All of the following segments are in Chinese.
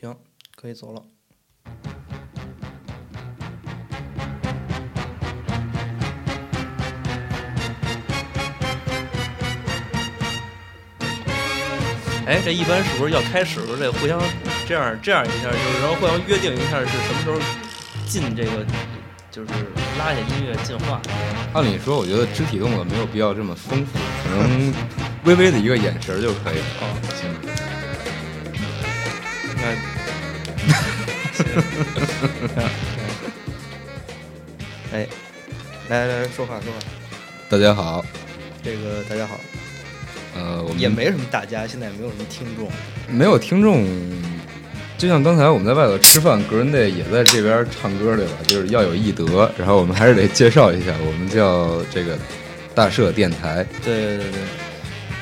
行，可以走了。哎，这一般是不是要开始了？这互相这样这样一下，就是然后互相约定一下是什么时候进这个，就是拉下音乐进化。按理说，我觉得肢体动作没有必要这么丰富，可能微微的一个眼神就可以了。哦，行。那，哎，来来来说话说话。大家好，这个大家好。呃，我们也没什么大家，现在也没有什么听众，没有听众。就像刚才我们在外头吃饭，格伦队也在这边唱歌，对吧？就是要有艺德，然后我们还是得介绍一下，我们叫这个大社电台。对对对，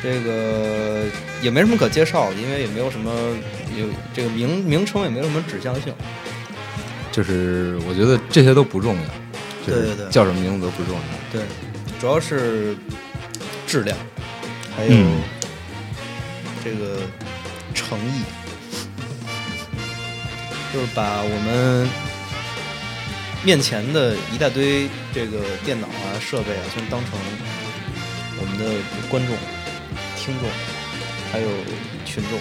这个也没什么可介绍的，因为也没有什么有这个名名称，也没有什么指向性。就是我觉得这些都不重要，对对对，叫什么名字都不重要。对，主要是质量。还有这个诚意，就是把我们面前的一大堆这个电脑啊、设备啊，先当成我们的观众、听众，还有群众。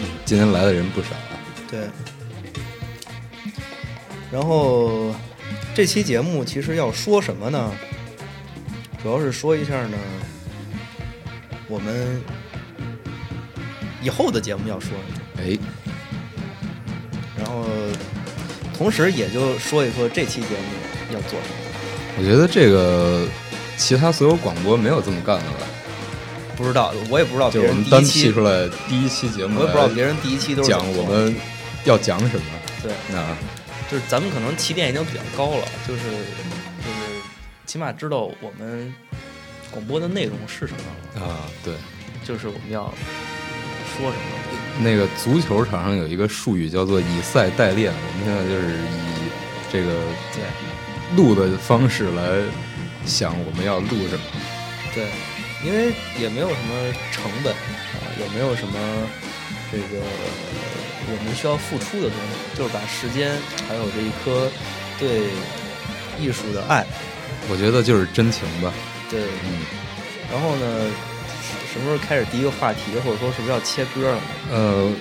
嗯，今天来的人不少啊。对。然后这期节目其实要说什么呢？主要是说一下呢。我们以后的节目要说什么，哎，然后同时也就说一说这期节目要做什么。我觉得这个其他所有广播没有这么干的吧？不知道，我也不知道。别人第一期出来第一期节目，我也不知道别人第一期都是讲我们要讲什么。对，那就是咱们可能起点已经比较高了，就是就是起码知道我们。广播的内容是什么啊？对，就是我们要说什么。那个足球场上有一个术语叫做以赛代练，我们现在就是以这个录的方式来想我们要录什么。对，因为也没有什么成本啊，也没有什么这个我们需要付出的东西，就是把时间还有这一颗对艺术的爱，我觉得就是真情吧。对，嗯，然后呢，什么时候开始第一个话题，或者说是不是要切歌了？呃，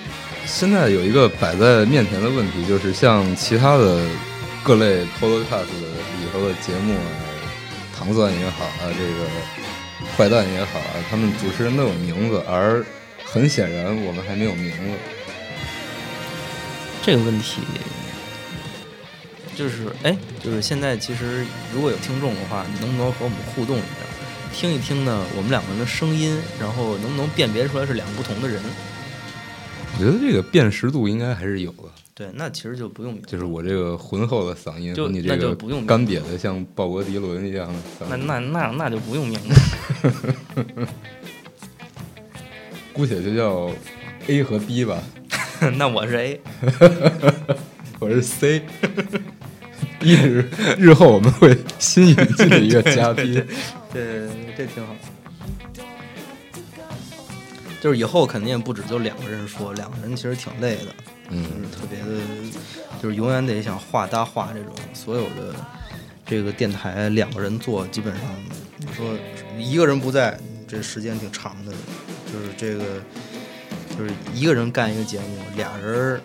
现在有一个摆在面前的问题，就是像其他的各类 podcast 里头的节目啊，糖蒜也好啊，这个坏蛋也好啊，他们主持人都有名字，而很显然我们还没有名字。这个问题。就是哎，就是现在，其实如果有听众的话，你能不能和我们互动一下，听一听呢？我们两个人的声音，然后能不能辨别出来是两个不同的人？我觉得这个辨识度应该还是有的。对，那其实就不用。就是我这个浑厚的嗓音，就你这个不用干瘪的像鲍勃迪伦一样的嗓。那那那那就不用名字。姑且就叫 A 和 B 吧。那我是 A，我是 C。日日后我们会新引进的一个嘉宾，对，这挺好。就是以后肯定不止就两个人说，两个人其实挺累的，嗯，特别的，就是永远得想画搭话这种。所有的这个电台两个人做，基本上你说一个人不在，这时间挺长的。就是这个，就是一个人干一个节目，俩人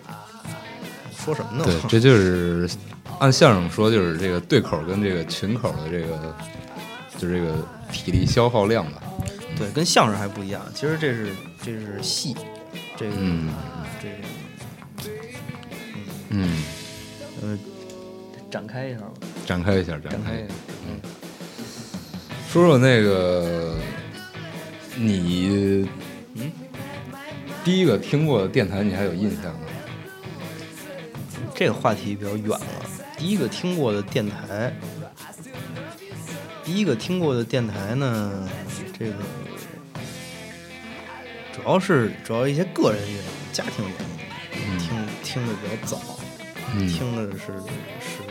说什么呢？对，这就是。按相声说，就是这个对口跟这个群口的这个，就这个体力消耗量吧。对，跟相声还不一样。其实这是这是戏，这个这个嗯嗯展开一下吧。展开一下，展开一下。嗯，说说那个你嗯第一个听过的电台，你还有印象吗？这个话题比较远了。第一个听过的电台，第一个听过的电台呢，这个主要是主要一些个人原因、家庭原因，听听的比较早，听的是是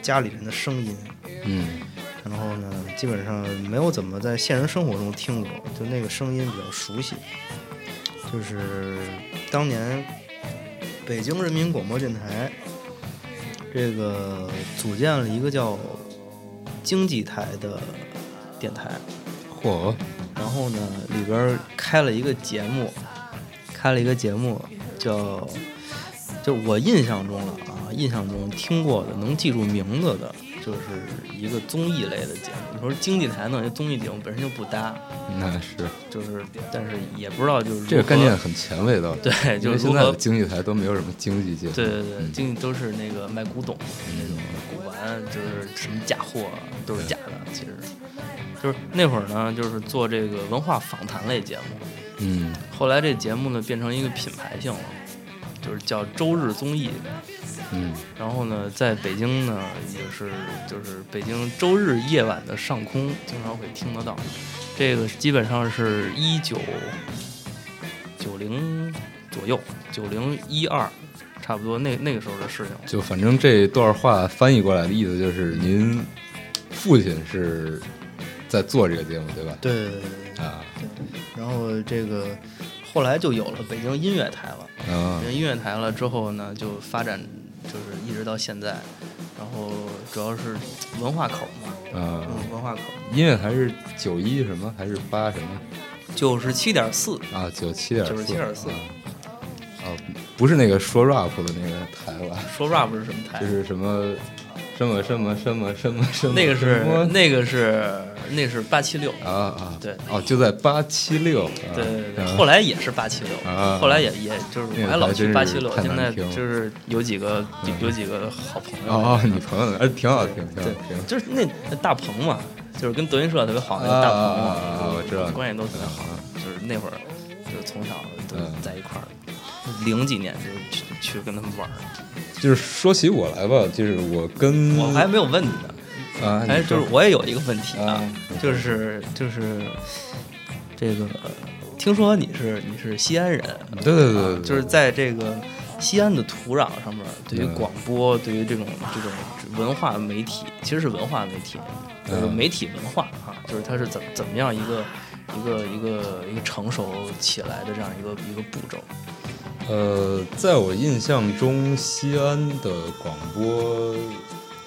家里人的声音，嗯，然后呢，基本上没有怎么在现实生活中听过，就那个声音比较熟悉，就是当年北京人民广播电台这个组建了一个叫经济台的电台，嚯，然后呢里边开了一个节目，开了一个节目叫，就是我印象中了啊，印象中听过的能记住名字的，就是一个综艺类的节目。你说经济台弄一综艺节目本身就不搭，那是就是但是也不知道就是这个概念很前卫的。对，就是现在的经济台都没有什么经济节目。对对对，嗯经济都是那个卖古董的那种古玩，就是什么假货啊都是假的。其实，就是那会儿呢，就是做这个文化访谈类节目。嗯后来这节目呢变成一个品牌性了，就是叫周日综艺。嗯然后呢，在北京呢也是就是北京周日夜晚的上空经常会听得到。这个基本上是一九九零左右，九零一二，差不多那那个时候的事情。就反正这段话翻译过来的意思就是，您父亲是在做这个节目，对吧？对对对对啊然后这个后来就有了北京音乐台了。啊音乐台了之后呢，就发展就是一直到现在。然后主要是文化口嘛，啊！嗯，文化口音乐台是九一什么还是八什么九十七点四，啊？九七点九十七点四啊，哦，不是那个说 rap 的那个台吧？说 rap 是什么台？就是什么什么什么什么什么什么，那个是那个是那是八七六，啊啊，对。哦，就在八七六，啊。对对对，啊。后来也是八七六啊，后来也也就是我还老去八七六，现在就是有几个有有几个好朋友。哦哦，你朋友，哎，挺好听，挺好。对听，就是那那大鹏嘛，就是跟德云社特别好那大鹏嘛，我知道。关系都特别好。啊，就是那会儿就是从小都嗯。在一块儿，零几年就是去去跟他们玩儿，就是说起我来吧，就是我跟我还没有问你呢，啊，哎，就是我也有一个问题啊，就是就是这个，听说你是你是西安人，对对对就是在这个西安的土壤上面，对于嗯广播，对于这种这种文化媒体，其实是文化媒体，就是嗯。媒体文化啊，就是它是怎怎么样一个一个一个一个成熟起来的这样一个一个步骤。呃，在我印象中，西安的广播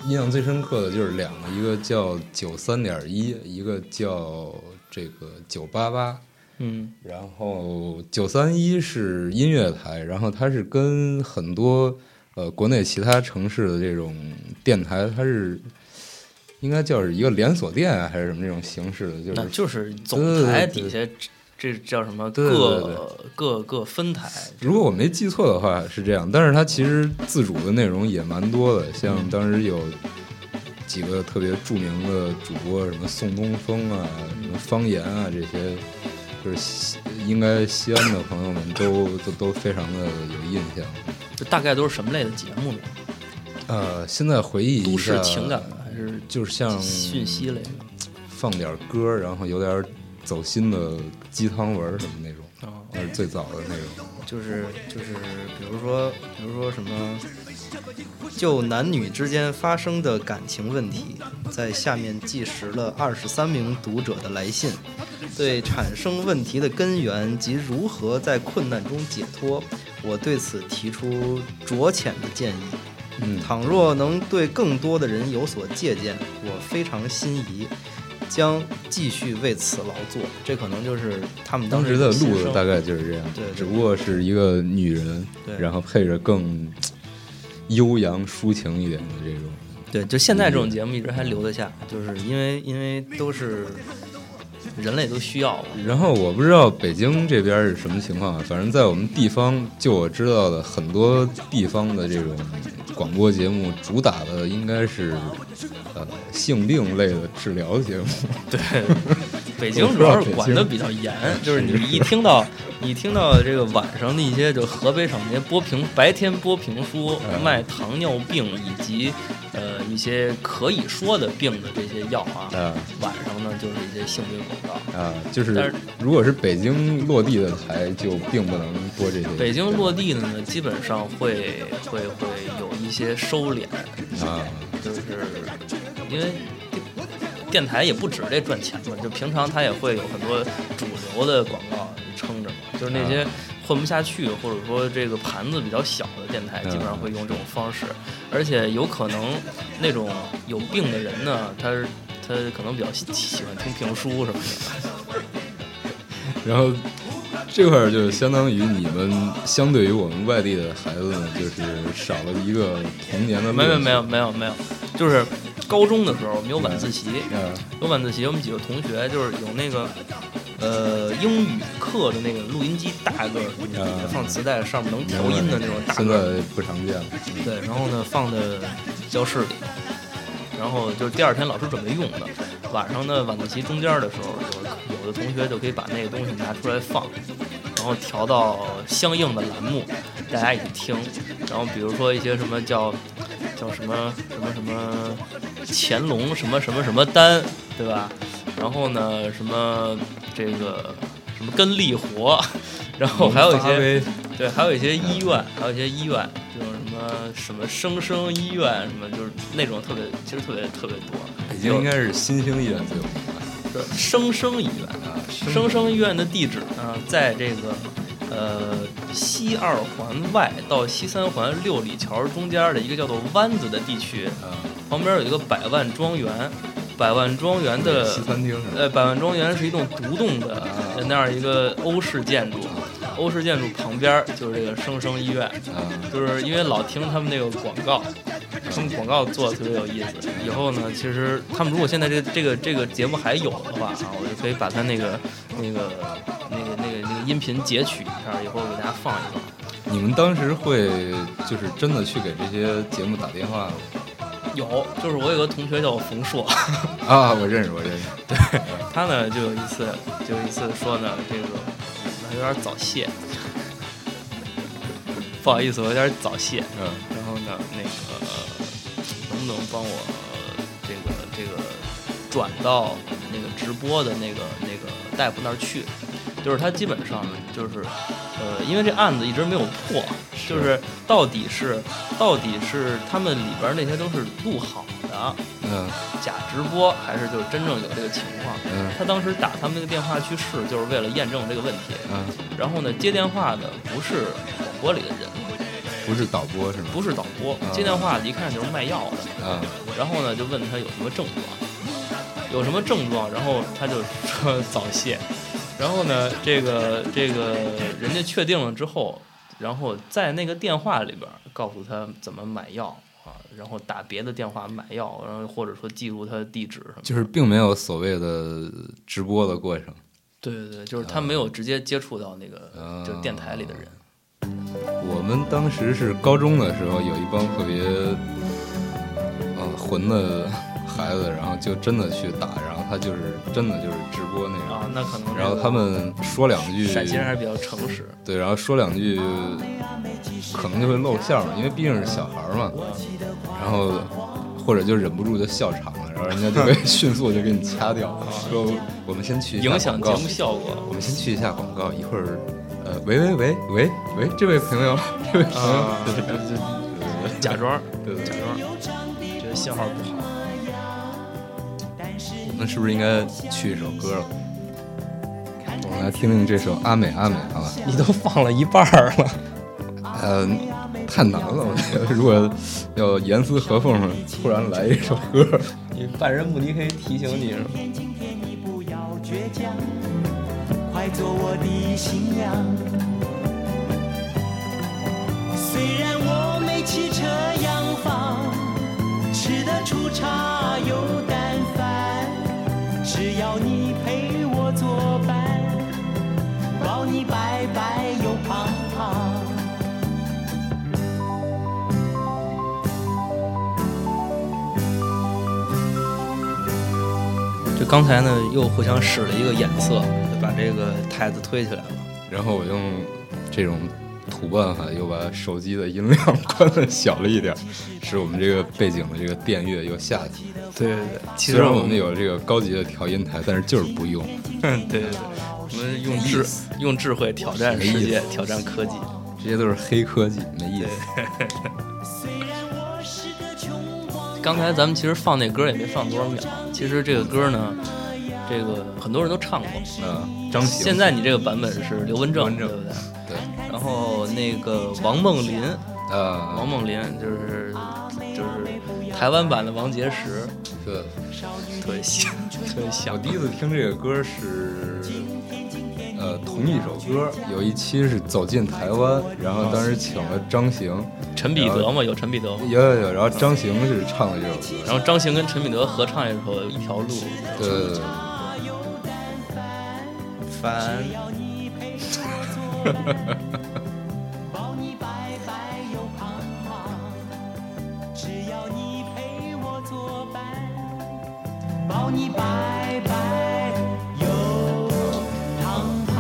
印象最深刻的就是两个，一个叫九三点一，一个叫这个九八八。嗯然后九三一是音乐台，然后它是跟很多呃国内其他城市的这种电台，它是应该叫是一个连锁店啊，还是什么这种形式的，就是就是对总台底下这这叫什么各各各分台，如果我没记错的话是这样，但是它其实自主的内容也蛮多的，像当时有几个特别著名的主播，什么宋东风啊，什么方言啊这些，就是西应该西安的朋友们都都都非常的有印象。这大概都是什么类的节目呢？呃，现在回忆一都市下，情感的还是就是像讯息类的？放点歌，然后有点走心的鸡汤文什么那种，哦那是最早的那种。就是就是，比如说比如说什么，就男女之间发生的感情问题，在下面计时了二十三名读者的来信，对产生问题的根源及如何在困难中解脱，我对此提出酌浅的建议。嗯，倘若能对更多的人有所借鉴，我非常心仪，将继续为此劳作。这可能就是他们当时时的路子大概就是这样，对对只不过是一个女人，然后配着更悠扬抒情一点的这种。对，就现在这种节目一直还留得下，就是因为因为都是人类都需要嘛。然后我不知道北京这边是什么情况啊，反正在我们地方，就我知道的很多地方的这种广播节目，主打的应该是呃性病类的治疗节目。对，北京主要是管的比较严，就是你一听到你一听到这个晚上的一些就河北省那些播评白天播评书嗯卖糖尿病以及呃一些可以说的病的这些药啊，啊晚上呢就是一些性病广告。啊，就是但是如果是北京落地的台，就并不能播这些。北京落地的呢，基本上会会会有一些收敛，啊，就是因为电台也不止这赚钱嘛，就平常它也会有很多主流的广告撑着嘛，就是那些混不下去，或者说这个盘子比较小的电台，嗯。基本上会用这种方式，而且有可能那种有病的人呢，他他可能比较喜喜欢听评书什么的。然后这块儿就相当于你们相对于我们外地的孩子呢，就是少了一个童年的没有没有没有没有，就是高中的时候我们有晚自习，嗯。有晚自习，我们几个同学就是有那个呃英语课的那个录音机，大个儿录音机啊放磁带，上面能调音的那种大现个儿。在不常见了。对，然后呢放在教室里，然后就是第二天老师准备用的。晚上呢晚自习中间的时候，有有的同学就可以把那个东西拿出来放，然后调到相应的栏目，大家一起听。然后比如说一些什么叫叫什么什么什么乾隆什么什么什么丹，对吧？然后呢什么这个什么跟力活，然后还有一些。对，还有一些医院，还有一些医院，这种什么什么生生医院，什么就是那种特别，其实特别特别多。北京应该是新兴医院最有名吧？是生生医院，啊，生生医院的地址呢，在这个呃西二环外到西三环六里桥中间的一个叫做湾子的地区，啊，旁边有一个百万庄园，百万庄园的西餐厅？呃，百万庄园是一栋独栋的啊那样一个欧式建筑，欧式建筑旁边就是这个生生医院。啊，就是因为老听他们那个广告，他们广告做的特别有意思。以后呢，其实他们如果现在这个这个这个节目还有的话啊，我就可以把他那个那个那个那个那个音频截取一下，以后给大家放一放。你们当时会就是真的去给这些节目打电话吗？有，就是我有个同学叫冯硕，啊，我认识，我认识。对他呢就有一次就有一次说呢，这个我有点早泄，不好意思，我有点早泄。嗯然后呢，那个能不能帮我这个这个转到那个直播的那个那个大夫那儿去？就是他基本上就是，呃，因为这案子一直没有破，就是到底是到底是他们里边那些都是录好的嗯假直播，还是就是真正有这个情况？嗯他当时打他们那个电话去试，就是为了验证这个问题。嗯，然后呢，接电话的不是广播里的人，不是导播是吗？不是导播，接电话一看就是卖药的。啊然后呢，就问他有什么症状，有什么症状，然后他就说早泄。然后呢，这个这个人家确定了之后，然后在那个电话里边儿告诉他怎么买药啊，然后打别的电话买药，然后或者说记录他的地址什么的。就是并没有所谓的直播的过程。对对对，就是他没有直接接触到那个啊就是电台里的人。我们当时是高中的时候，有一帮特别呃混的孩子，然后就真的去打，然后他就是真的就是直播那种。啊，那可能然后他们说两句，陕西人还是比较诚实。对，然后说两句，可能就会露馅儿嘛，因为毕竟是小孩儿嘛。然后或者就忍不住就笑场了，然后人家就会迅速就给你掐掉，说我们先去影响节目效果我们先去一下广告，一会儿，呃，喂喂喂喂喂，这位朋友，这位朋友，假装对对对，假装，觉得信号不好。我们是不是应该去一首歌了？我们来听听这首《阿美阿美》，好吧？你都放了一半儿了，呃，太难了，我觉得，如果要严丝合缝，突然来一首歌，你半人不离可以提醒你是吗？今天你不要倔强，快做我的新娘。虽然我没汽车洋房，吃得出茶只要你陪我作伴，保你白白又胖胖。就刚才呢，又互相使了一个眼色，就把这个台子推起来了。然后我用这种土办法又把手机的音量关的小了一点，使我们这个背景的这个电乐又下去。对对对，其虽然我实我们们有这个高级的调音台，但是就是不用。对对对，我们用智用智慧挑战世界，挑战科技。这些都是黑科技，没意思。刚才咱们其实放那歌也没放多少秒，其实这个歌呢，这个很多人都唱过。嗯，张行。现在你这个版本是刘文正，刘文正对不对？对，那个王梦麟，啊，王梦麟就是就是台湾版的王杰石，对，特别像，特别我。第一次听这个歌是，呃，同一首歌，有一期是走进台湾，然后当时请了张行，陈彼得嘛，有陈彼得，有有有，然后张行是唱了这首歌，然后张行跟陈彼得合唱一首《一条路》，对对对，烦。抱你白白又胖胖，只要你陪我作伴。抱你白白又胖胖。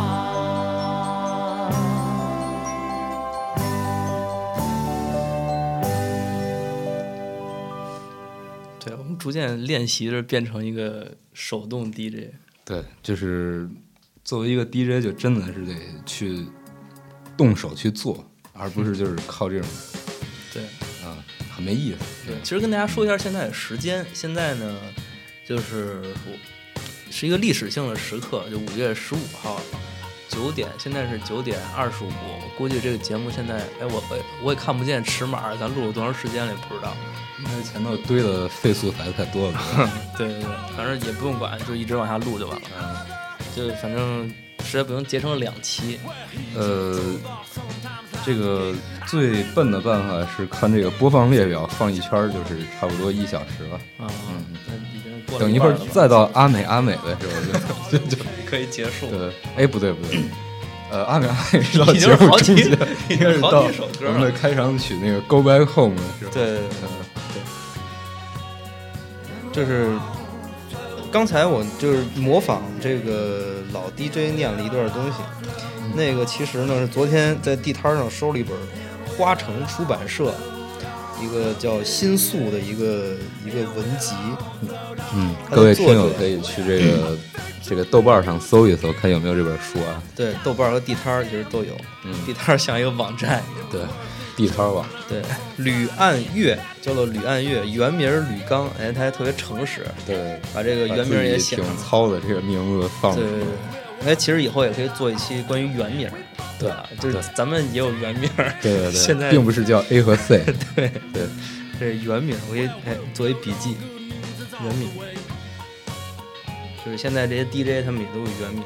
对，我们逐渐练习着变成一个手动 DJ。对，就是作为一个 DJ，就真的是得去动手去做，而不是就是靠这种 对啊，很没意思。对，其实跟大家说一下现在的时间，现在呢，就是是一个历史性的时刻，就五月十五号九点，现在是九点二十五。我估计这个节目现在，哎，我我我也看不见尺码，咱录了多长时间了也不知道。因为前头堆的废素材太多了。对对对，反正也不用管，就一直往下录就完了。嗯就反正实在不行截成两期。呃，这个最笨的办法是看这个播放列表放一圈儿，就是差不多一小时吧。啊，嗯已经过等一会儿再到阿美阿美的时候就就就可以结束。对，哎不对不对，呃阿美阿美是到节目中间，应该是到我们的。开场曲那个 Go Back Home 是吧？对对对嗯就是刚才我就是模仿这个老 DJ 念了一段东西，那个其实呢是昨天在地摊上收了一本花城出版社一个叫《新宿》的一个一个文集，嗯，各位听友可以去这个这个豆瓣上搜一搜，看有没有这本书啊。对，豆瓣和地摊其实都有，嗯地摊像一个网站一样。对，地摊吧。对，吕岸月叫做吕岸月，原名吕刚，哎，他还特别诚实，对，把这个原名也写挺上了。糙的这个名字放对对对，哎，其实以后也可以做一期关于原名，对吧？就是咱们也有原名，对对 对，现在并不是叫 A 和 C，对对，这是原名，我可以哎作为笔记，原名。就是现在这些 DJ 他们也都有原名，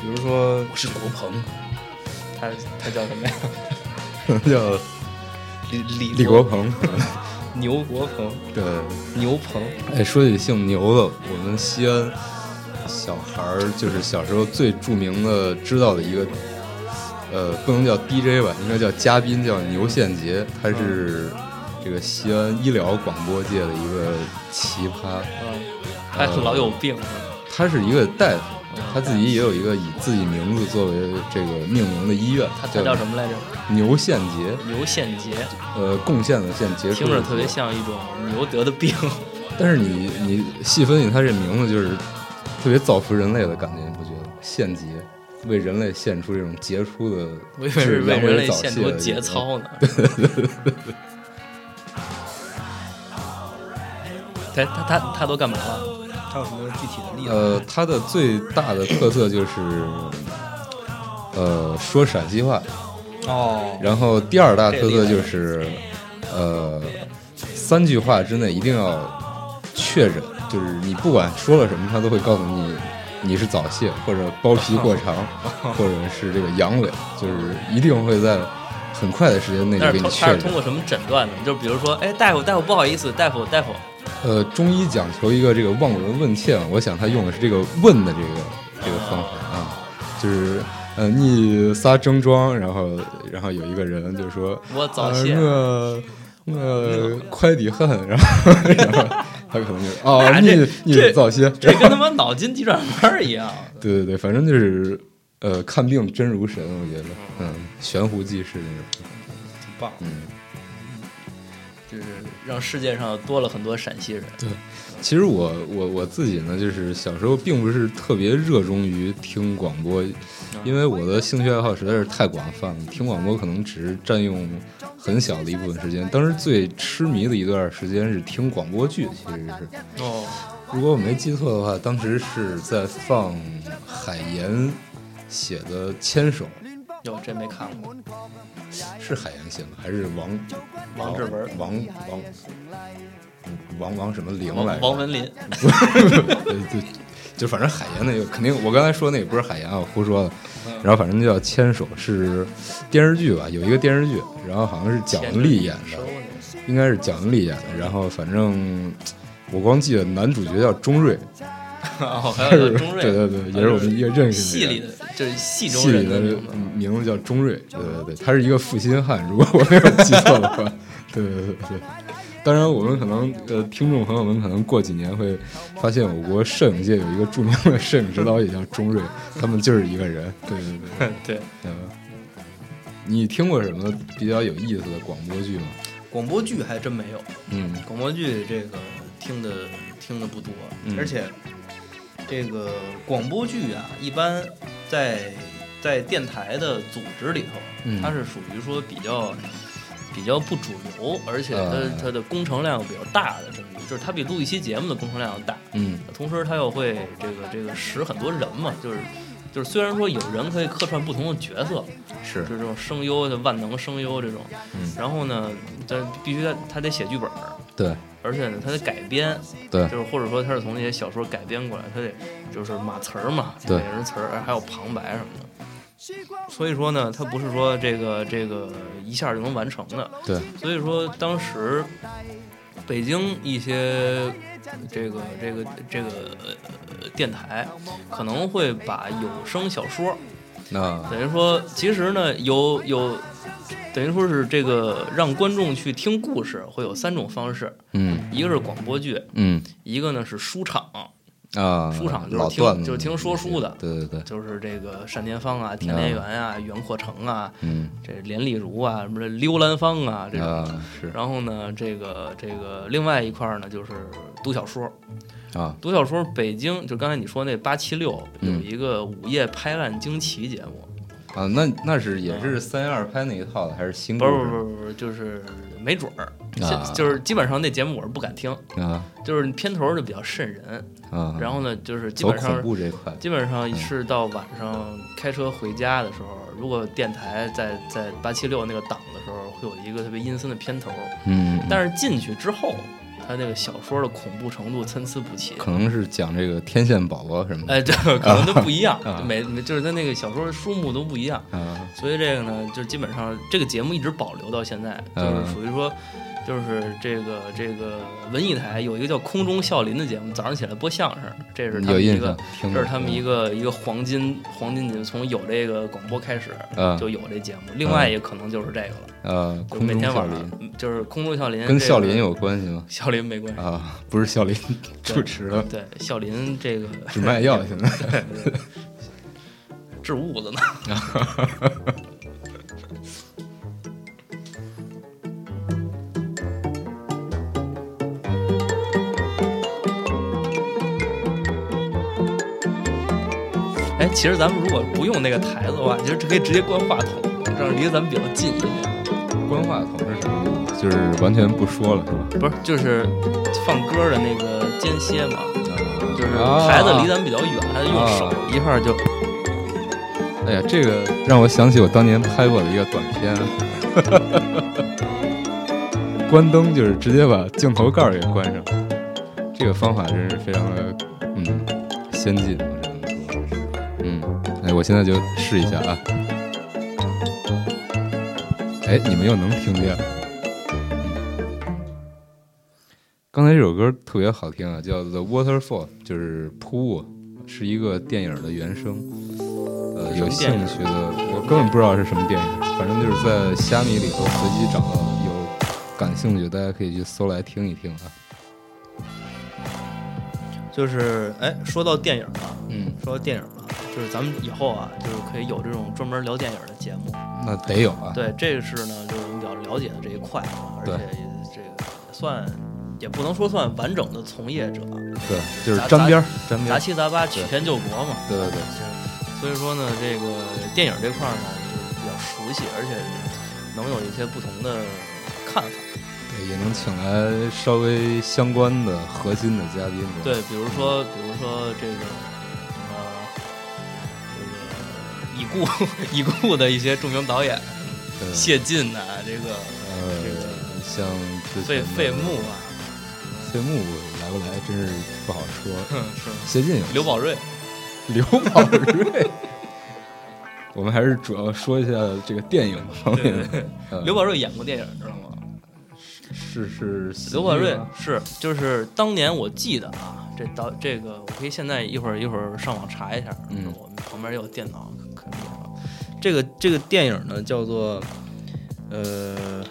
比如说我是国鹏，他他叫什么呀？叫李李李国鹏。牛国鹏，对，牛鹏，哎，说起姓牛的，我们西安小孩儿就是小时候最著名的知道的一个，呃，不能叫 DJ 吧，应该叫嘉宾，叫牛宪杰，他是这个西安医疗广播界的一个奇葩。嗯，还老有病。他是一个大夫，他自己也有一个以自己名字作为这个命名的医院，他他叫什么来着？牛献杰，牛献杰，呃，贡献的献，杰听着特别。像一种牛得的病。但是你你细分析他这名字，就是特别造福人类的感觉，你不觉得？献杰，为人类献出这种杰出的，我以为是为人类献出节操呢。他他他他都干嘛了？还有什么具体的例子？呃，它的最大的特色就是，呃，说陕西话。哦，然后第二大特色就是，呃，三句话之内一定要确诊，就是你不管说了什么，他都会告诉你你是早泄或者包皮过长，或者是这个阳痿，就是一定会在很快的时间内就给你确诊。是通过什么诊断呢？就比如说，哎，大夫大夫不好意思，大夫大夫，呃，中医讲求一个这个望闻问切嘛，我想他用的是这个问的这个这个方法啊，就是呃，你仨症状，然后然后有一个人就说我早泄呃、我我 快递恨，然后然后他可能就哦，那你你早泄，这跟他妈脑筋急转弯一样。对对对，反正就是呃，看病真如神，我觉得，嗯，悬壶济世那种，挺棒。嗯。就是让世界上多了很多陕西人。对其实我我我自己呢，就是小时候并不是特别热衷于听广播，因为我的兴趣爱好实在是太广泛了，听广播可能只是占用很小的一部分时间。当时最痴迷的一段时间是听广播剧，其实是，哦，如果我没记错的话，当时是在放海岩写的《牵手》，哟，真没看过。是海岩写吗？还是王王志文王王嗯王王什么玲来王着？王文林，对对，就反正海岩那个肯定，我刚才说那个不是海岩啊，我胡说的。然后反正就叫牵手，是电视剧吧？有一个电视剧，然后好像是蒋雯丽演的，应该是蒋雯丽演的。然后反正我光记得男主角叫钟瑞，哦，还有个钟瑞，对对对，也是我们一个认识的戏里的，就是戏中戏里的名字。名字叫钟瑞，对对对，他是一个负心汉，如果我没有记错的话，对对对对。当然，我们可能呃，听众朋友们可能过几年会发现，我国摄影界有一个著名的摄影指导也叫钟瑞，他们就是一个人。对对对，对，嗯。你听过什么比较有意思的广播剧吗？广播剧还真没有，嗯广播剧这个听的听的不多，嗯而且这个广播剧啊，一般在在电台的组织里头，嗯它是属于说比较比较不主流，而且它、啊它的工程量比较大的这么一个，就是它比录一期节目的工程量要大，嗯同时它又会这个这个使很多人嘛，就是。就是虽然说有人可以客串不同的角色，是就这种声优的万能声优这种，嗯然后呢，但必须他他得写剧本儿，对而且呢，他得改编，对就是或者说它是从那些小说改编过来，它得就是码词儿嘛，对美人词儿，还有旁白什么的。所以说呢，它不是说这个这个一下就能完成的。对，所以说当时北京一些这个这个这个呃电台可能会把有声小说那等于说，其实呢，有有，等于说是这个让观众去听故事，会有三种方式，嗯一个是广播剧，嗯一个呢是书场，啊，书场就是听就是听说书的对对对，就是这个单田芳啊、田连元啊、袁阔成啊、嗯这连丽如啊、什么这溜兰芳啊这种。啊是然后呢，这个这个另外一块儿呢，就是读小说。啊读小说，北京就刚才你说那八七六有嗯一个午夜拍案惊奇节目，啊，那那是也是三一二拍那一套的，还是新故不不是不是不是，就是没准儿，啊就就是基本上那节目我是不敢听，啊就是片头就比较瘆人，啊，然后呢，就是基本上怖这块，基本上是到晚上开车回家的时候，如果电台在在八七六那个档的时候，会有一个特别阴森的片头，嗯，但是进去之后，它那个小说的恐怖程度参差不齐。可能是讲这个天线宝宝什么的。哎，这个可能都不一样，啊。每每就是他那个小说的书目都不一样，啊。所以这个呢，就基本上这个节目一直保留到现在，就是嗯属于说，就是这个这个文艺台有一个叫《空中笑林》的节目，早上起来播相声，这是他们一个象，，这是他们一个一个黄金黄金节目，从有这个广播开始啊就有这节目。另外一个可能就是这个了，呃，就空中笑每天晚上林嗯就是空中笑林，跟笑林有关系吗？笑林没关系，啊，不是笑林 主持的，对笑林这个只卖药现在。治痦子呢。哎，其实咱们如果不用那个台子的话，其实可以直接关话筒，这样离咱们比较近一点。关话筒是什么意思？就是完全不说了是吧？不是，就是放歌的那个间歇嘛，就是啊台子离咱们比较远，还得用手啊一下就。哎呀，这个让我想起我当年拍过的一个短片，关灯就是直接把镜头盖儿给关上，这个方法真是非常的嗯先进，我现在就试一下啊，哎，你们又能听见刚才这首歌特别好听啊，叫《The Waterfall》，就是瀑布，是一个电影的原声。呃，有兴趣的，我根本不知道是什么电影，反正就是在虾米里头随机找到，有感兴趣大家可以去搜来听一听啊。就是哎，说到电影啊，嗯，说到电影了，就是咱们以后啊，就是可以有这种专门聊电影的节目。那得有啊。对，这个是呢，就是我们比较了解的这一块啊，而且也这个也算，也不能说算完整的从业者，对，就是杂沾边儿，沾边杂。七杂八，曲线救国嘛。对对对，所以说呢，这个电影这块呢，就是比较熟悉，而且能有一些不同的看法。对也能请来稍微相关的核心的嘉宾。对，比如说，比如说这个已故 已故的一些著名导演，呃谢晋呐、这个呃这个，像费费穆啊，费穆来不来真是不好说。哼是谢晋有刘宝瑞，刘宝瑞。我们还是主要说一下这个电影方面刘宝瑞演过电影，知道吗？是是刘宝瑞是就是当年我记得啊，这导这个我可以现在一会儿一会儿上网查一下，嗯我们旁边也有电脑可可以啊。这个这个电影呢叫做呃，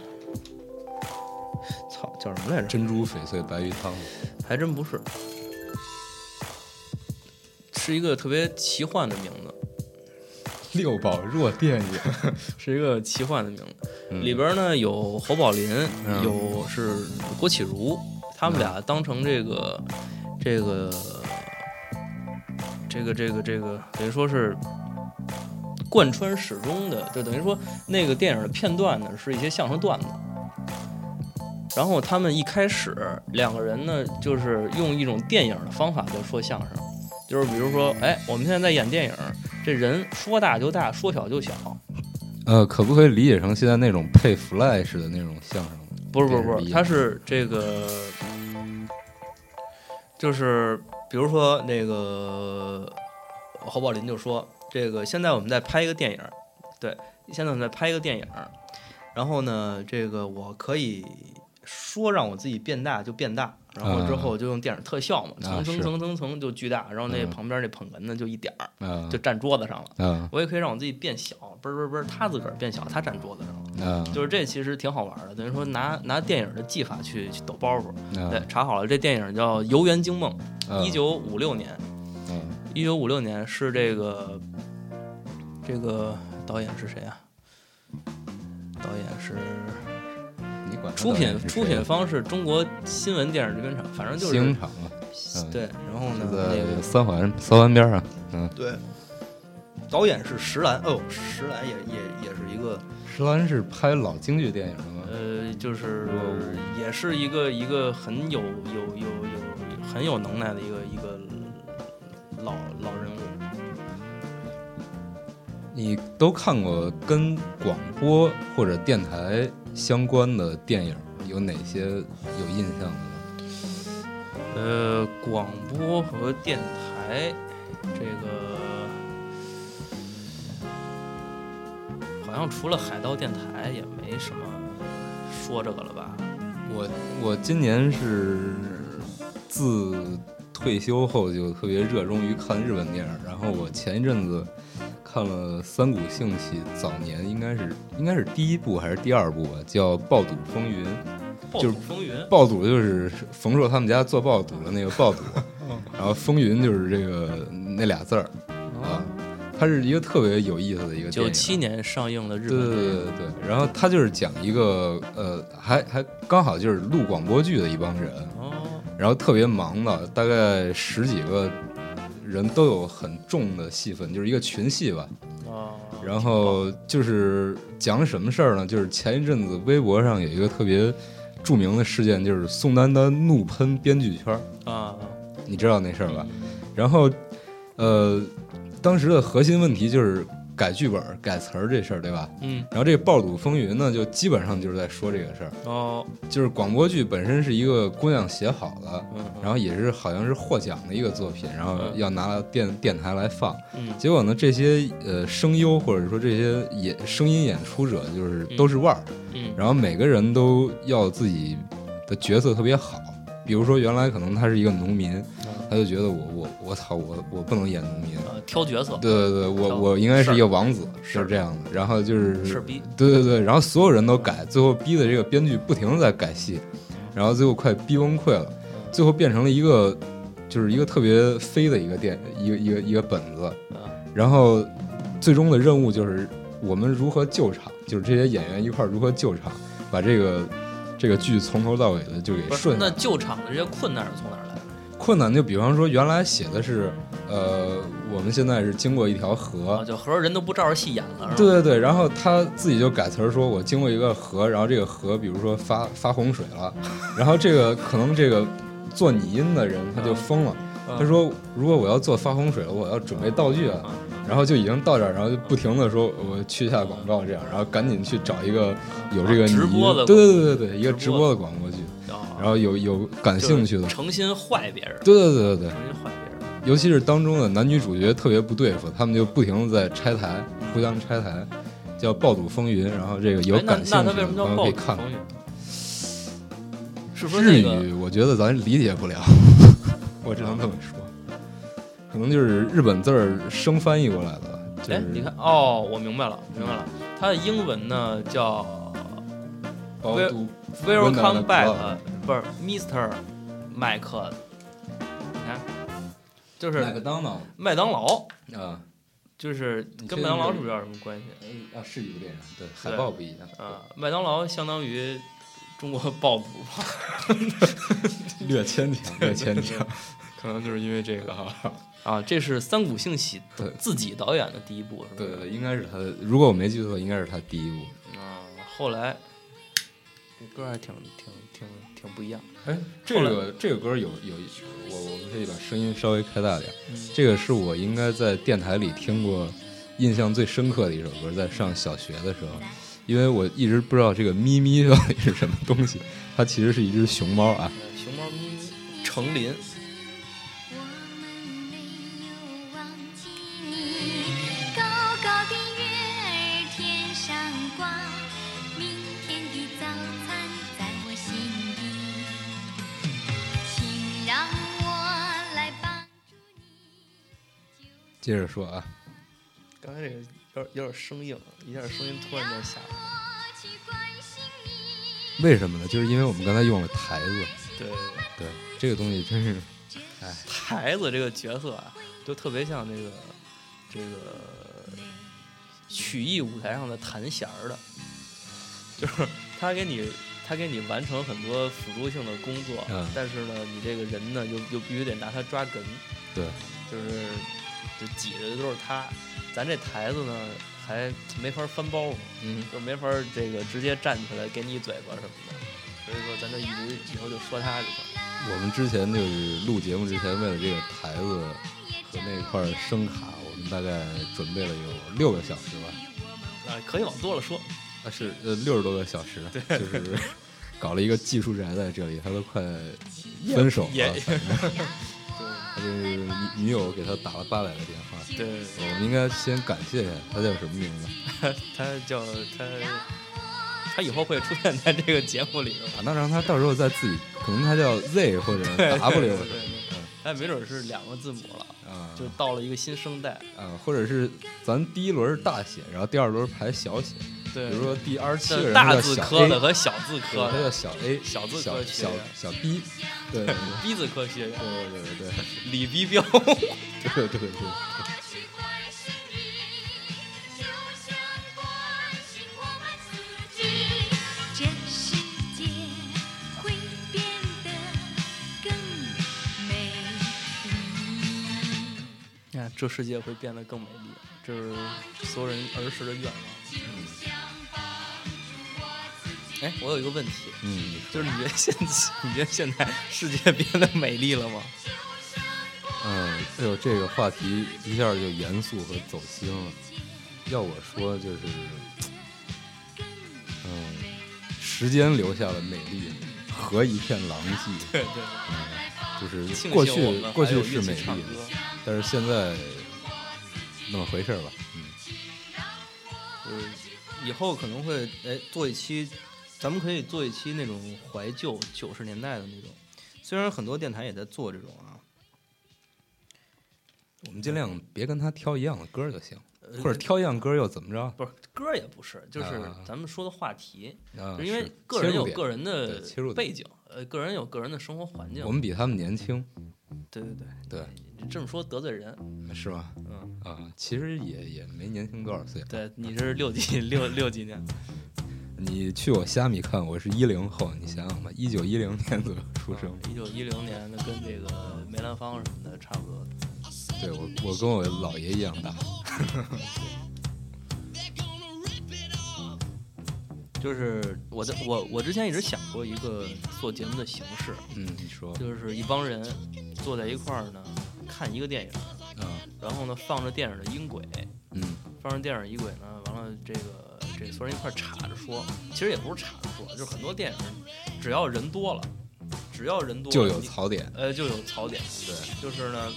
操叫什么来着？珍珠翡翠白玉汤，还真不是，是一个特别奇幻的名字，六宝弱电影 是一个奇幻的名字。嗯里边呢有侯宝林，嗯有是郭启儒，他们俩当成这个这个这个这个这个，等于说是贯穿始终的，就等于说那个电影的片段呢是一些相声段子。然后他们一开始两个人呢，就是用一种电影的方法在说相声，就是比如说，哎，我们现在在演电影，这人说大就大，说小就小，呃，可不可以理解成现在那种配 flash 的那种相声？不是不是不是，电视里它是这个，就是比如说那个侯宝林就说，这个现在我们在拍一个电影，对，现在我们在拍一个电影，然后呢，这个我可以说让我自己变大就变大，然后之啊后就用电影特效嘛，层层层层层就巨大，然后那嗯旁边那捧哏呢就一点儿啊就站桌子上了。啊我也可以让我自己变小，嘣儿嘣儿嘣儿，他自个儿变小，他站桌子上了。啊就是这其实挺好玩的，等于说拿拿电影的技法去去抖包袱。啊对，查好了，这电影叫《游园惊梦》，啊一九五六年，啊一九五六年是这个这个导演是谁啊？导演是你管出品出品方是中国新闻电视制片厂，反正就是新厂嘛，嗯对，然后呢那个在三环三环边上。嗯，对，导演是石兰，哦，石兰也也也是一个石兰是拍老京剧电影的吗？呃，就是我也是一个一个很有有有有很有能耐的一个一个老老人物。你都看过跟广播或者电台相关的电影，有哪些有印象的吗？呃，广播和电台这个好像除了海盗电台也没什么说这个了吧？我我今年是自退休后就特别热衷于看日本电影，然后我前一阵子看了三谷幸喜早年应该是应该是第一部还是第二部吧，叫《爆肚风云》。就是风云，爆肚就是冯硕他们家做爆肚的那个爆肚，然后风云就是这个那俩字儿啊，它是一个特别有意思的一个电影。九七年上映的日本对对对对，然后它就是讲一个呃，还还刚好就是录广播剧的一帮人，哦，然后特别忙的，大概十几个人都有很重的戏份，就是一个群戏吧。哦，然后就是讲什么事儿呢？就是前一阵子微博上有一个特别著名的事件，就是宋丹丹怒喷编剧圈儿，啊，你知道那事儿吧？然后，呃，当时的核心问题就是改剧本、改词儿这事儿，对吧？嗯，然后这个《爆肚风云》呢，就基本上就是在说这个事儿，哦，就是广播剧本身是一个姑娘写好的，嗯，然后也是好像是获奖的一个作品，然后嗯。要拿到电电台来放。嗯。结果呢，这些呃声优或者说这些演声音演出者，就是嗯。都是腕儿，嗯，然后每个人都要自己的角色特别好。比如说，原来可能他是一个农民，他就觉得我我我操我我不能演农民，呃，挑角色，对对对，我我应该是一个王子，是。这样的。然后就是是逼，对对对，然后所有人都改，最后逼的这个编剧不停的在改戏，然后最后快逼崩溃了，最后变成了一个就是一个特别飞的一个电一个一个一个本子，啊，然后最终的任务就是我们如何救场，就是这些演员一块儿如何救场，把这个这个剧从头到尾的就给，顺。那救场的这些困难是从哪儿来的？困难就比方说原来写的是，呃，我们现在是经过一条河啊，，就河人都不照着戏演了，对对对，然后他自己就改词儿说，我经过一个河，然后这个河比如说发发洪水了，然后这个可能这个做拟音的人他就疯了，嗯他说如果我要做发洪水了，我要准备道具啊，嗯然后就已经到这儿，然后就不停的说我去一下广告这样，然后赶紧去找一个有这个啊直播的对对对对对，一个直播的广播剧，哦。然后有有感兴趣的，诚心坏别人，对对对对对，诚心坏别人。尤其是当中的男女主角特别不对付，他们就不停的在拆台，互相拆台，叫暴赌风云。然后这个有感兴趣的朋友可以看看。日那个语我觉得咱理解不了，我只能这么说，可能就是日本字儿生翻译过来的。就哎是，你看哦，我明白了，明白了。它的英文呢叫 Welcome back，不是 Mr. 麦克，你看，就是麦当劳麦当劳，啊，就是跟麦当劳是不是有什么关系？啊是一个电影，对，对海报不一样啊，麦当劳相当于中国爆肚吧，略牵强，略牵强。可能就是因为这个哈。啊，这是三谷幸喜对自己导演的第一部，是吧？对对对，应该是他的，如果我没记错，应该是他第一部。啊，后来这歌还挺挺挺挺不一样。哎，这个这个歌有有，我我们可以把声音稍微开大点。嗯这个是我应该在电台里听过，印象最深刻的一首歌，在上小学的时候，因为我一直不知道这个咪咪到底是什么东西，它其实是一只熊猫啊。呃熊猫咪咪成林，我们没有忘记你，高高的月儿天上挂，明天的早餐在我心底，请让我来帮助你。接着说啊，刚才这个有点有点生硬，一下声音突然间下来。我去关心你。为什么呢？就是因为我们刚才用了台子，对，对这个东西真是，台子这个角色啊，就特别像那个这个曲艺舞台上的弹弦儿的，就是他给你他给你完成很多辅助性的工作，嗯但是呢，你这个人呢又又必须得拿他抓哏，对，就是就挤的都是他，咱这台子呢还没法翻包袱，嗯，就没法这个直接站起来给你一嘴巴什么的，所以说咱这一直以后就说他就行。我们之前就是录节目之前，为了这个台子和那块声卡，我们大概准备了有六个小时吧。啊，可以往多了说，啊，是呃六十多个小时，就是 搞了一个技术宅在这里，他都快分手也了，他就是女女友给他打了八百个电话。对对我们应该先感谢一下他叫什么名字，他叫他，他以后会出现在这个节目里的。啊？那让他到时候再自己，可能他叫 Z 或者 W 对对对，他没准是两个字母了，啊就到了一个新生代。啊，或者是咱第一轮大写，然后第二轮排小写，对，比如说第二十七个这人大字科的和小字科的，小 A，小字小小科学小 B，对对对逼字科学院，对对对对李逼彪。对对对。这世界会变得更美丽。这世界会变得更美丽，这是所有人儿时的愿望。哎，我有一个问题，嗯，就是你觉得现你觉得现在世界变得美丽了吗？嗯，哎呦，这个话题一下就严肃和走心了。要我说，就是，嗯，时间留下了美丽，和一片狼藉。对对，嗯就是过去过去是美丽的，但是现在那么回事儿吧。嗯，就是以后可能会哎做一期，咱们可以做一期那种怀旧九十年代的那种，虽然很多电台也在做这种啊，我们尽量别跟他挑一样的歌儿就行，呃或者挑一样歌又怎么着？不是歌儿也不是，就是啊咱们说的话题，啊，因为个人有个人的切入背景，呃，个人有个人的生活环境。我们比他们年轻，对对对，对，这么说得罪人，是吧？嗯，啊，其实也也没年轻多少岁。对，你是六几六六几年？你去我虾米看，我是一零后，你想想吧，一九一零年左右出生，一九一零年的，跟这个梅兰芳什么的差不多。对我我跟我姥爷一样大。就是我的我我之前一直想过一个做节目的形式，嗯，你说，就是一帮人坐在一块儿呢，看一个电影，嗯，然后呢放着电影的音轨，嗯放上电影音轨呢，完了这个这所有人一块儿插着说，其实也不是插着说，就是很多电影只要人多了，只要人多了就有槽点，呃就有槽点，对，就是呢，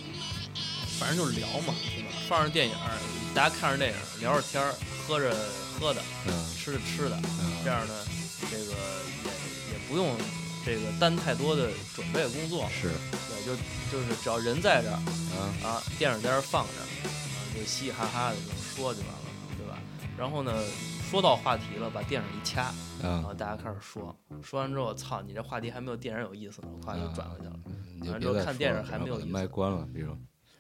反正就是聊嘛，对吧？放上电影，大家看着电影，聊着天儿，喝着喝的，嗯吃着吃的，嗯这样呢，这个也也不用这个担太多的准备工作，是对，就就是只要人在这儿啊，啊，电影在这儿放着，啊，就嘻嘻哈哈的这么说就完了，对吧？然后呢，说到话题了，把电影一掐，然啊后，大家开始说，说完之后，操，你这话题还没有电影有意思呢，夸就转过去了。完之后看电影还没有意思麦关了，这种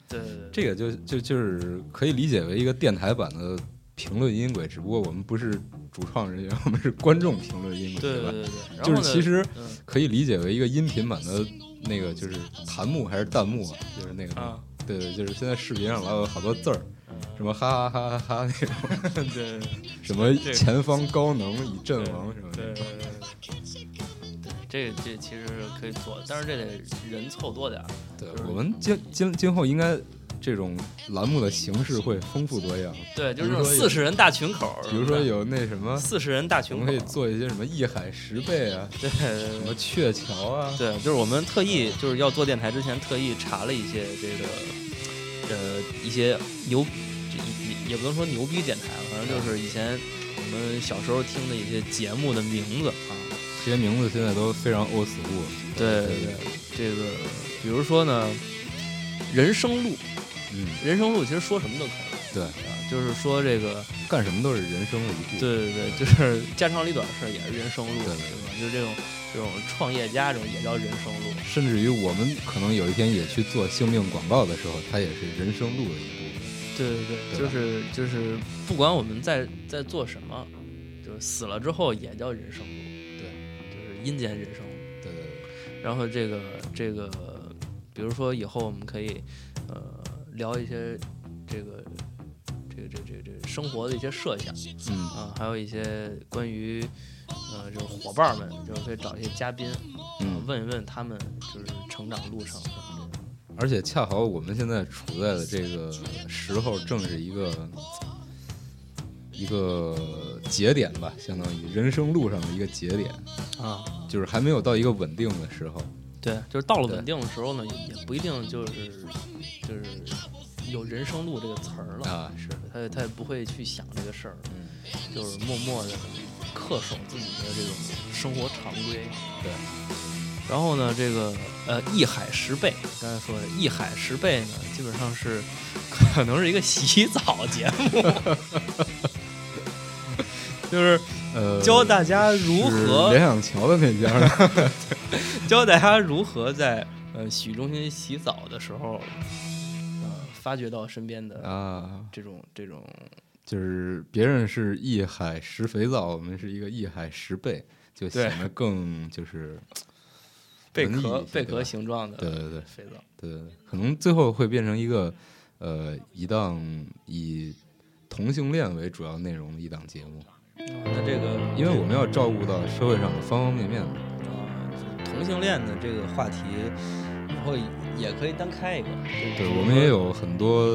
对对对，这个就就就是可以理解为一个电台版的评论音轨，只不过我们不是主创人员，我们是观众评论音轨，吧？对对对对，然就是其实嗯可以理解为一个音频版的那个，就是弹幕还是弹幕啊？就是那个，啊，对对，就是现在视频上老有好多字儿，嗯什么哈哈哈哈哈那种，对对 什么前方高能以阵亡什么的。对对对对，这这其实是可以做，但是这得人凑多点儿。对就是我们今今今后应该这种栏目的形式会丰富多样，对，就是四十人大群口，比如说有那什么，四十人大群口，我们可以做一些什么一海十倍啊，对什么鹊桥啊，对，就是我们特意就是要做电台之前，特意查了一些这个呃一些牛，也也也不能说牛逼电台了，反正就是以前我们小时候听的一些节目的名字啊。这些名字现在都非常 old school。对对对，这个比如说呢，人生路，嗯，人生路其实说什么都可以对，啊，就是说这个，干什么都是人生的一部分。对对对，就是家长里短的事儿也是人生路，对对吧？就是这种这种创业家这种也叫人生路。甚至于我们可能有一天也去做性命广告的时候，它也是人生路的一部分。对对对，对就是就是，不管我们在在做什么，就是死了之后也叫人生路，对，就是阴间人生路。对对对，然后这个这个，比如说以后我们可以呃聊一些这个这个这个这个这个生活的一些设想嗯，啊，还有一些关于呃就是伙伴们，就是可以找一些嘉宾，嗯啊问一问他们就是成长路程什么的。而且恰好我们现在处在的这个时候，正是一个一个节点吧，相当于人生路上的一个节点，啊，就是还没有到一个稳定的时候。对，就是到了稳定的时候呢，也也不一定就是就是有人生路这个词儿了，啊，是，他也他也不会去想这个事儿，嗯，就是默默的恪守自己的这种生活常规。对。然后呢，这个呃一海十倍，刚才说的一海十倍呢，基本上是可能是一个洗澡节目，就是呃，教大家如何联想桥的那家的，教大家如何在呃洗浴中心洗澡的时候，呃发掘到身边的啊，这种这种就是别人是一海十肥皂，我们是一个一海十贝，就显得更就是贝壳贝壳形状的对对对肥皂。对对，对可能最后会变成一个呃一档以同性恋为主要内容的一档节目，那这个因为我们要照顾到社会上的方方面面嘛。啊，同性恋的这个话题以后也可以单开一个。对，我们也有很多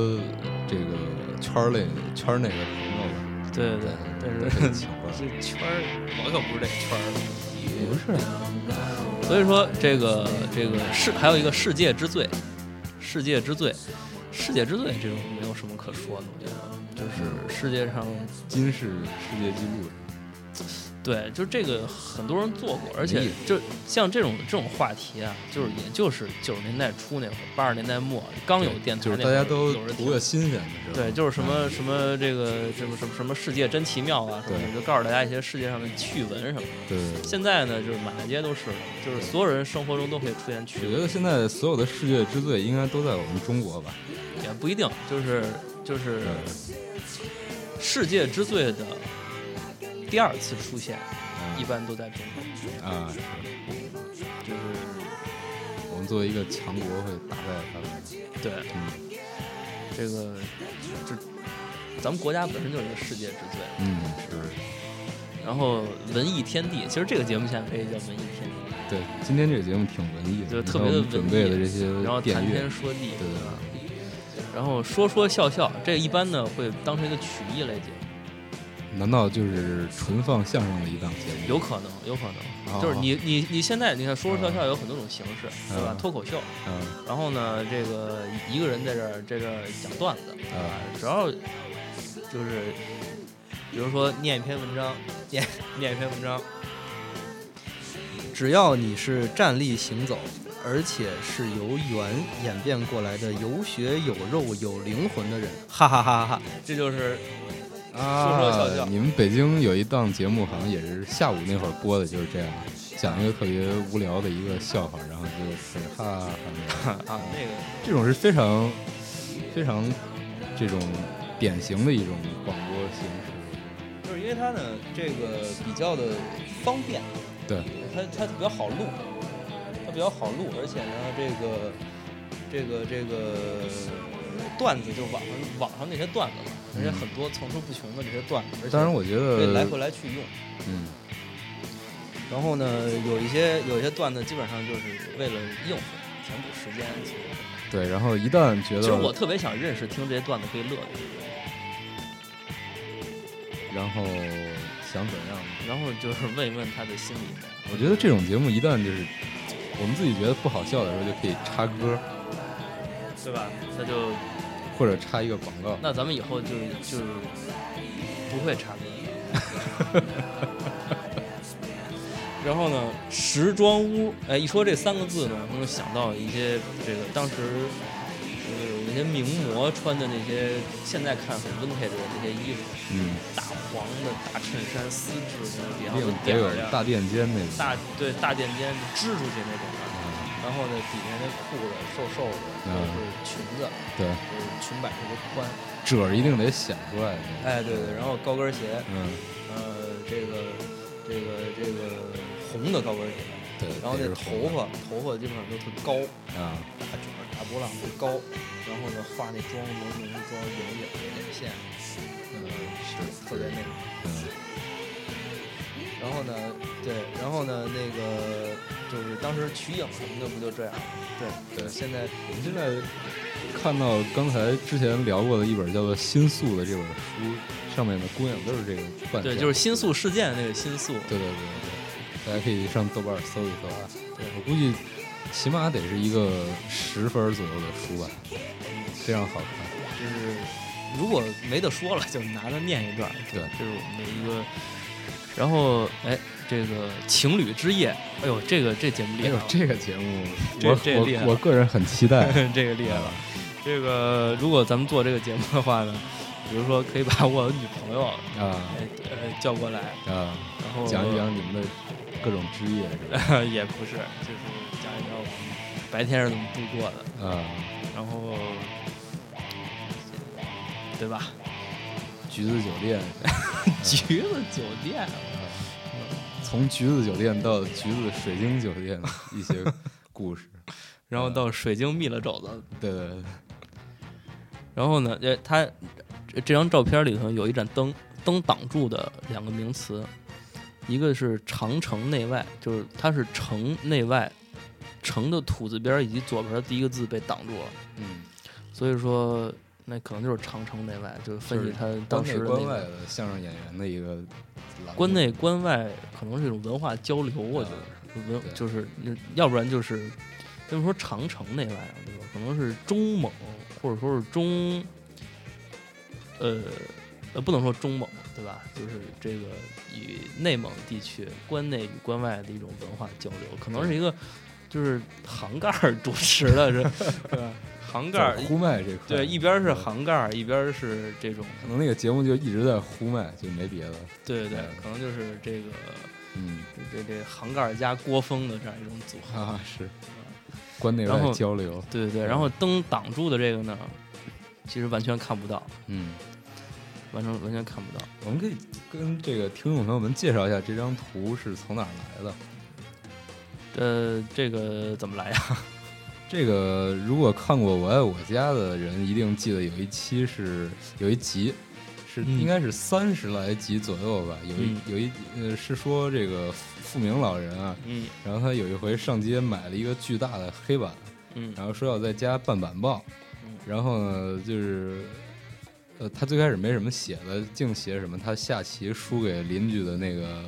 这个圈儿类圈儿内的朋友，对对对，但都是。这圈儿我可不是这个圈儿的。不是，所以说这个这个世还有一个世界之最，世界之最，世界之最这种没有什么可说的，我觉得就是世界上金世世界纪录，对，就这个很多人做过，而且就像这种这种话题啊，就是也就是九十年代初那会儿，八十年代末刚有电台就是大家都有人听图个新鲜的时候。对，就是什么什么这个什么什么什么世界真奇妙啊，什么就告诉大家一些世界上的趣闻什么的。对。现在呢，就是满大街都是的，就是所有人生活中都可以出现趣闻，我觉得现在所有的世界之最应该都在我们中国吧？也不一定，就是就是世界之最的第二次出现，一般都在中国，啊，就是我们作为一个强国会打败他们。对。嗯。这个这咱们国家本身就是一个世界之最，嗯，是，然后文艺天地，其实这个节目现在可以叫文艺天地。对，今天这个节目挺文艺的，就特别的准备的这些然后谈天，说地，对。对吧？然后说说笑笑，这一般呢会当成一个曲艺类节目，难道就是纯放相声的一档节目？有可能，有可能。哦就是你你你现在你看说说笑笑有很多种形式，对吧嗯？脱口秀，嗯然后呢，这个一个人在这儿在这儿讲段子，啊只要就是比如说念一篇文章，念念一篇文章，只要你是站立行走，而且是由猿演变过来的有血有肉有灵魂的人，哈哈哈哈哈！这就是啊，你们北京有一档节目，好像也是下午那会儿播的，就是这样，讲一个特别无聊的一个笑话，然后就是哈哈哈哈。啊那个这种是非常非常这种典型的一种广播形式。就是因为它呢，这个比较的方便，对，它它比较好录，它比较好录，而且呢，这个这个这个段子就网上网上那些段子嘛，而且很多层出不穷的这些段子，而且当然我觉得可以来回来去用。嗯，然后呢，有一些有一些段子基本上就是为了应付填补时间。其实对，然后一旦觉得，其实我特别想认识听这些段子可以乐的人，然后想怎样？然后就是问一问他的心里面。我觉得这种节目一旦就是我们自己觉得不好笑的时候，就可以插歌，对吧？那就或者插一个广告。那咱们以后就就不会插歌。然后呢，时装屋，哎，一说这三个字呢，能够想到一些这个当时呃有那些名模穿的那些，现在看很 vintage 的那些衣服，嗯，大黄的大衬衫，丝质的，底下有一定得有大垫肩那种。大对大垫肩支出去那种。嗯然后呢，底下那裤子瘦瘦的，嗯都是裙子，对，就是裙摆特别宽。褶儿一定得显出来。哎，对对，然后高跟鞋，嗯，呃，这个这个这个红的高跟鞋，对。然后那头发头发基本上都特高，啊，大卷儿大波浪特高，然后呢化那妆浓浓妆眼影眼线，嗯，是特别那个。嗯，然后呢，对，然后呢，那个就是当时取影什么的不就这样吗？对对现在我们现在看到刚才之前聊过的一本叫做《新宿》的这本书，上面的姑娘都是这个扮对，就是新宿事件的那个新宿，对对对对，大家可以上豆瓣搜一搜啊。对我估计起码得是一个十分左右的书吧，非常好看。就是如果没得说了，就拿着念一段。对这是我们的一个。然后，哎，这个情侣之夜，哎呦，这个这节目厉害。了，，哎呦这个节目这我这厉害我我个人很期待。这个厉害了。这个如果咱们做这个节目的话呢，比如说可以把我女朋友 啊。哎呃叫过来，啊，然后讲一讲你们的各种职业是吧？也不是，就是讲一讲我们白天是怎么度过的，啊，然后对吧？橘子酒店，橘子酒店，从橘子酒店到橘子水晶酒店的一些故事。然后到水晶蜜了肘子，对对对，然后呢，呃，他这这张照片里头有一盏灯，灯挡住的两个名词，一个是长城内外，就是它是城内外，城的土字边儿以及左边儿的第一个字被挡住了，嗯，所以说那可能就是长城内外，就是分析他当时的那个关外的相声演员的一个关内关外，可能是一种文化交流，我觉得就是要不然就是。为什么说长城内外啊？对吧？可能是中蒙，或者说是中，呃，呃，不能说中蒙，对吧？就是这个与内蒙地区关内与关外的一种文化交流，可能是一个就是行盖主持的是，对吧？杭盖儿呼麦这块，对，一边是嗯杭盖儿，一边是这种，可能那个节目就一直在呼麦，就没别的。对对可能就是这个嗯这这杭盖儿加郭峰的这样一种组合。啊是，关内外交流。对对对，然后灯挡住的这个呢，其实完全看不到，嗯，完全完全看不到。我们可以跟这个听众朋友们介绍一下这张图是从哪儿来的。呃，这个怎么来呀？这个如果看过《我爱我家》的人，一定记得有一期是有一集是嗯应该是三十来集左右吧。有一嗯有一呃是说这个富明老人啊，嗯然后他有一回上街买了一个巨大的黑板，嗯然后说要在家办板报嗯，然后呢就是。呃，他最开始没什么写的，净写什么他下棋输给邻居的那个，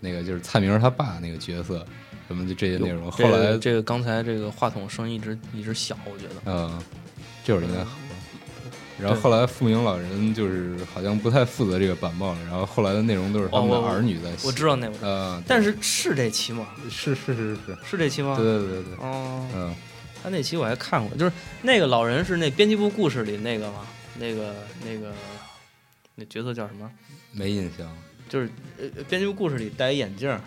那个就是蔡明他爸那个角色，什么就这些内容。后来这个刚才这个话筒声一直一直小，我觉得。嗯，这会儿应该好。然后后来富明老人就是好像不太负责这个板报了，然后后来的内容都是他们的儿女在写。我知道那个，呃，但是是这期吗？是是是是，是这期吗？对对对对，哦，嗯，他那期我还看过，就是那个老人是那编辑部故事里那个吗？那个那个那角色叫什么？没印象。就是呃编辑部故事里戴一眼镜儿，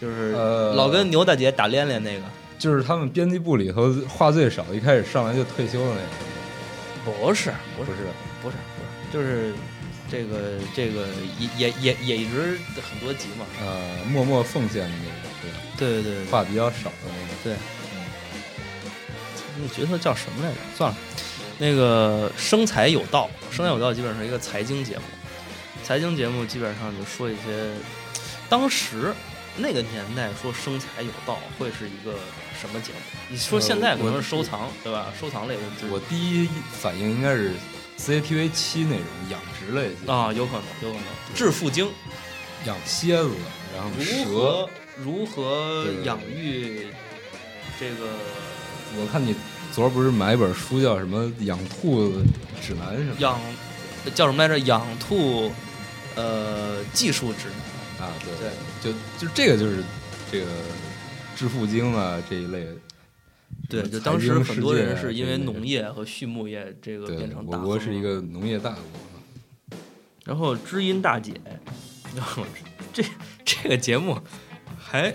就是呃老跟牛大姐打连连那个。就是他们编辑部里头话最少，一开始上来就退休的那个，不是不是不是？不是不是，就是这个这个也也也也一直很多集嘛。呃，默默奉献的那个，对？对对对对话比较少的那个。对，那角色叫什么来着？算了，那个生财有道，生财有道基本上是一个财经节目，财经节目基本上就说一些当时那个年代说生财有道会是一个什么节目？你说呃现在可能是收藏，对吧？收藏类的就是我第一反应应该是 CCTV 七那种养殖类节目，啊，有可能，有可能致富经养蝎子，然后蛇。如何养育这个我看你昨儿不是买一本书叫什么《养兔子指南》什么养叫什么来着？养兔呃技术指南。啊？对对，就就这个就是这个致富经啊这一类。对，就当时很多人是因为农业和畜牧业这个变成，大我国是一个农业大国。然后知音大姐，然后这这个节目还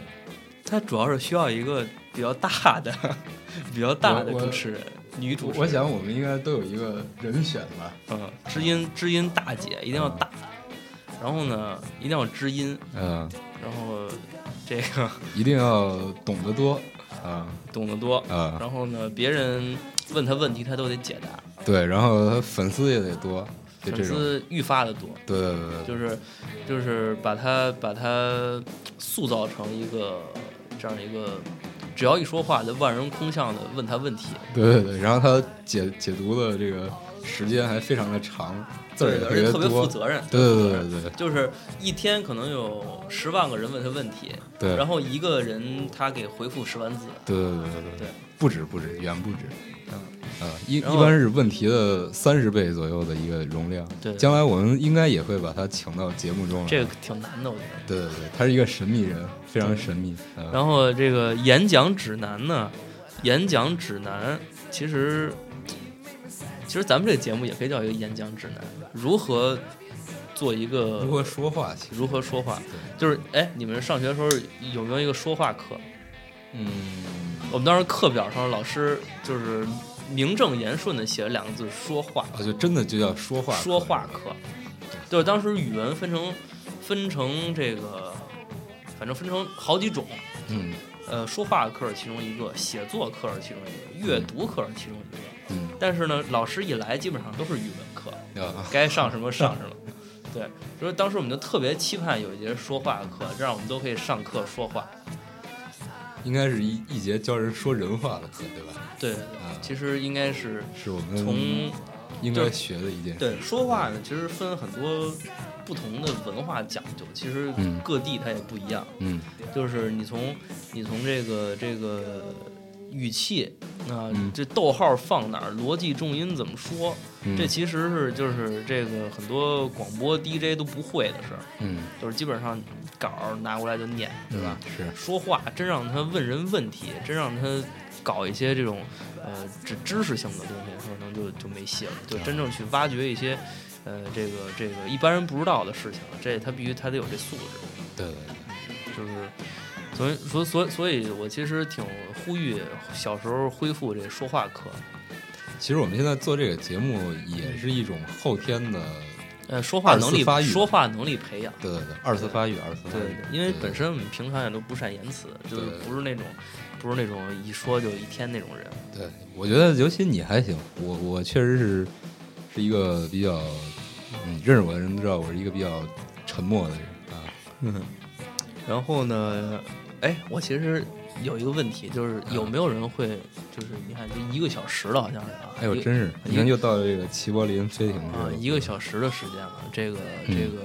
它主要是需要一个比较大的 比较大的主持人，女主持人。我想我们应该都有一个人选吧。嗯，知音知音大姐一定要大，然后呢一定要知音，嗯，然后这个一定要懂得多啊。懂得多，啊，然后呢别人问他问题他都得解答，对，然后他粉丝也得多，粉。丝愈发的多。对对对对，就是就是把他把他塑造成一个这样一个，只要一说话就万人空巷的问他问题，对对对，然后他解解读的这个时间还非常的长，字儿也而且特别。负责任。对对对对对就是一天可能有十万个人问他问题，对，然后一个人他给回复十万字。对对对对对，不止不止，远不止。嗯嗯，一一般是问题的三十倍左右的一个容量。对将来我们应该也会把他请到节目中来。这个挺难的，我觉得。对对对，他是一个神秘人，非常神秘。啊然后这个演讲指南呢，演讲指南其实其实咱们这个节目也可以叫一个演讲指南，如何做一个如何说话，如何说话，就是哎，你们上学的时候有没有一个说话课？嗯，我们当时课表上老师就是名正言顺的写了两个字“说话啊，就真的就叫说”，话，说话课，就是当时语文分成分成这个，反正分成好几种，嗯呃，说话课是其中一个，写作课是其中一个，阅读课是其中一个。嗯但是呢，老师一来基本上都是语文课，啊，该上什么上什么。对，所以当时我们就特别期盼有一节说话的课，这样我们都可以上课说话。应该是一一节教人说人话的课，对吧？对其实应该是是我们从应该学的一件事。对说话呢，其实分很多不同的文化讲究，其实嗯各地它也不一样。嗯就是你从你从这个这个语气啊、嗯这逗号放哪儿，逻辑重音怎么说，嗯，这其实是就是这个很多广播 DJ 都不会的事儿，嗯就是基本上稿儿拿过来就念，对吧？？是，说话真让他问人问题，真让他搞一些这种呃知知识性的东西，可能就就没戏了。就真正去挖掘一些呃这个这个一般人不知道的事情，这他必须他得有这素质。对对对。就是，所以所以所以所以我其实挺呼吁小时候恢复这说话课，其实我们现在做这个节目也是一种后天的，呃，说话能力发育说话能力培养。对对对，二次发育，二次发对育。，因为本身我们平常也都不善言辞，就是不是那种不是那种一说就一天那种人。对，我觉得尤其你还行，我我确实是是一个比较嗯，认识我的人都知道我是一个比较沉默的人啊。嗯，然后呢，哎，我其实有一个问题，就是有没有人会，就是你看这一个小时了，好像是啊，哎呦，真是，已经就到了这个齐柏林飞行啊，一个小时的时间了，这个嗯这个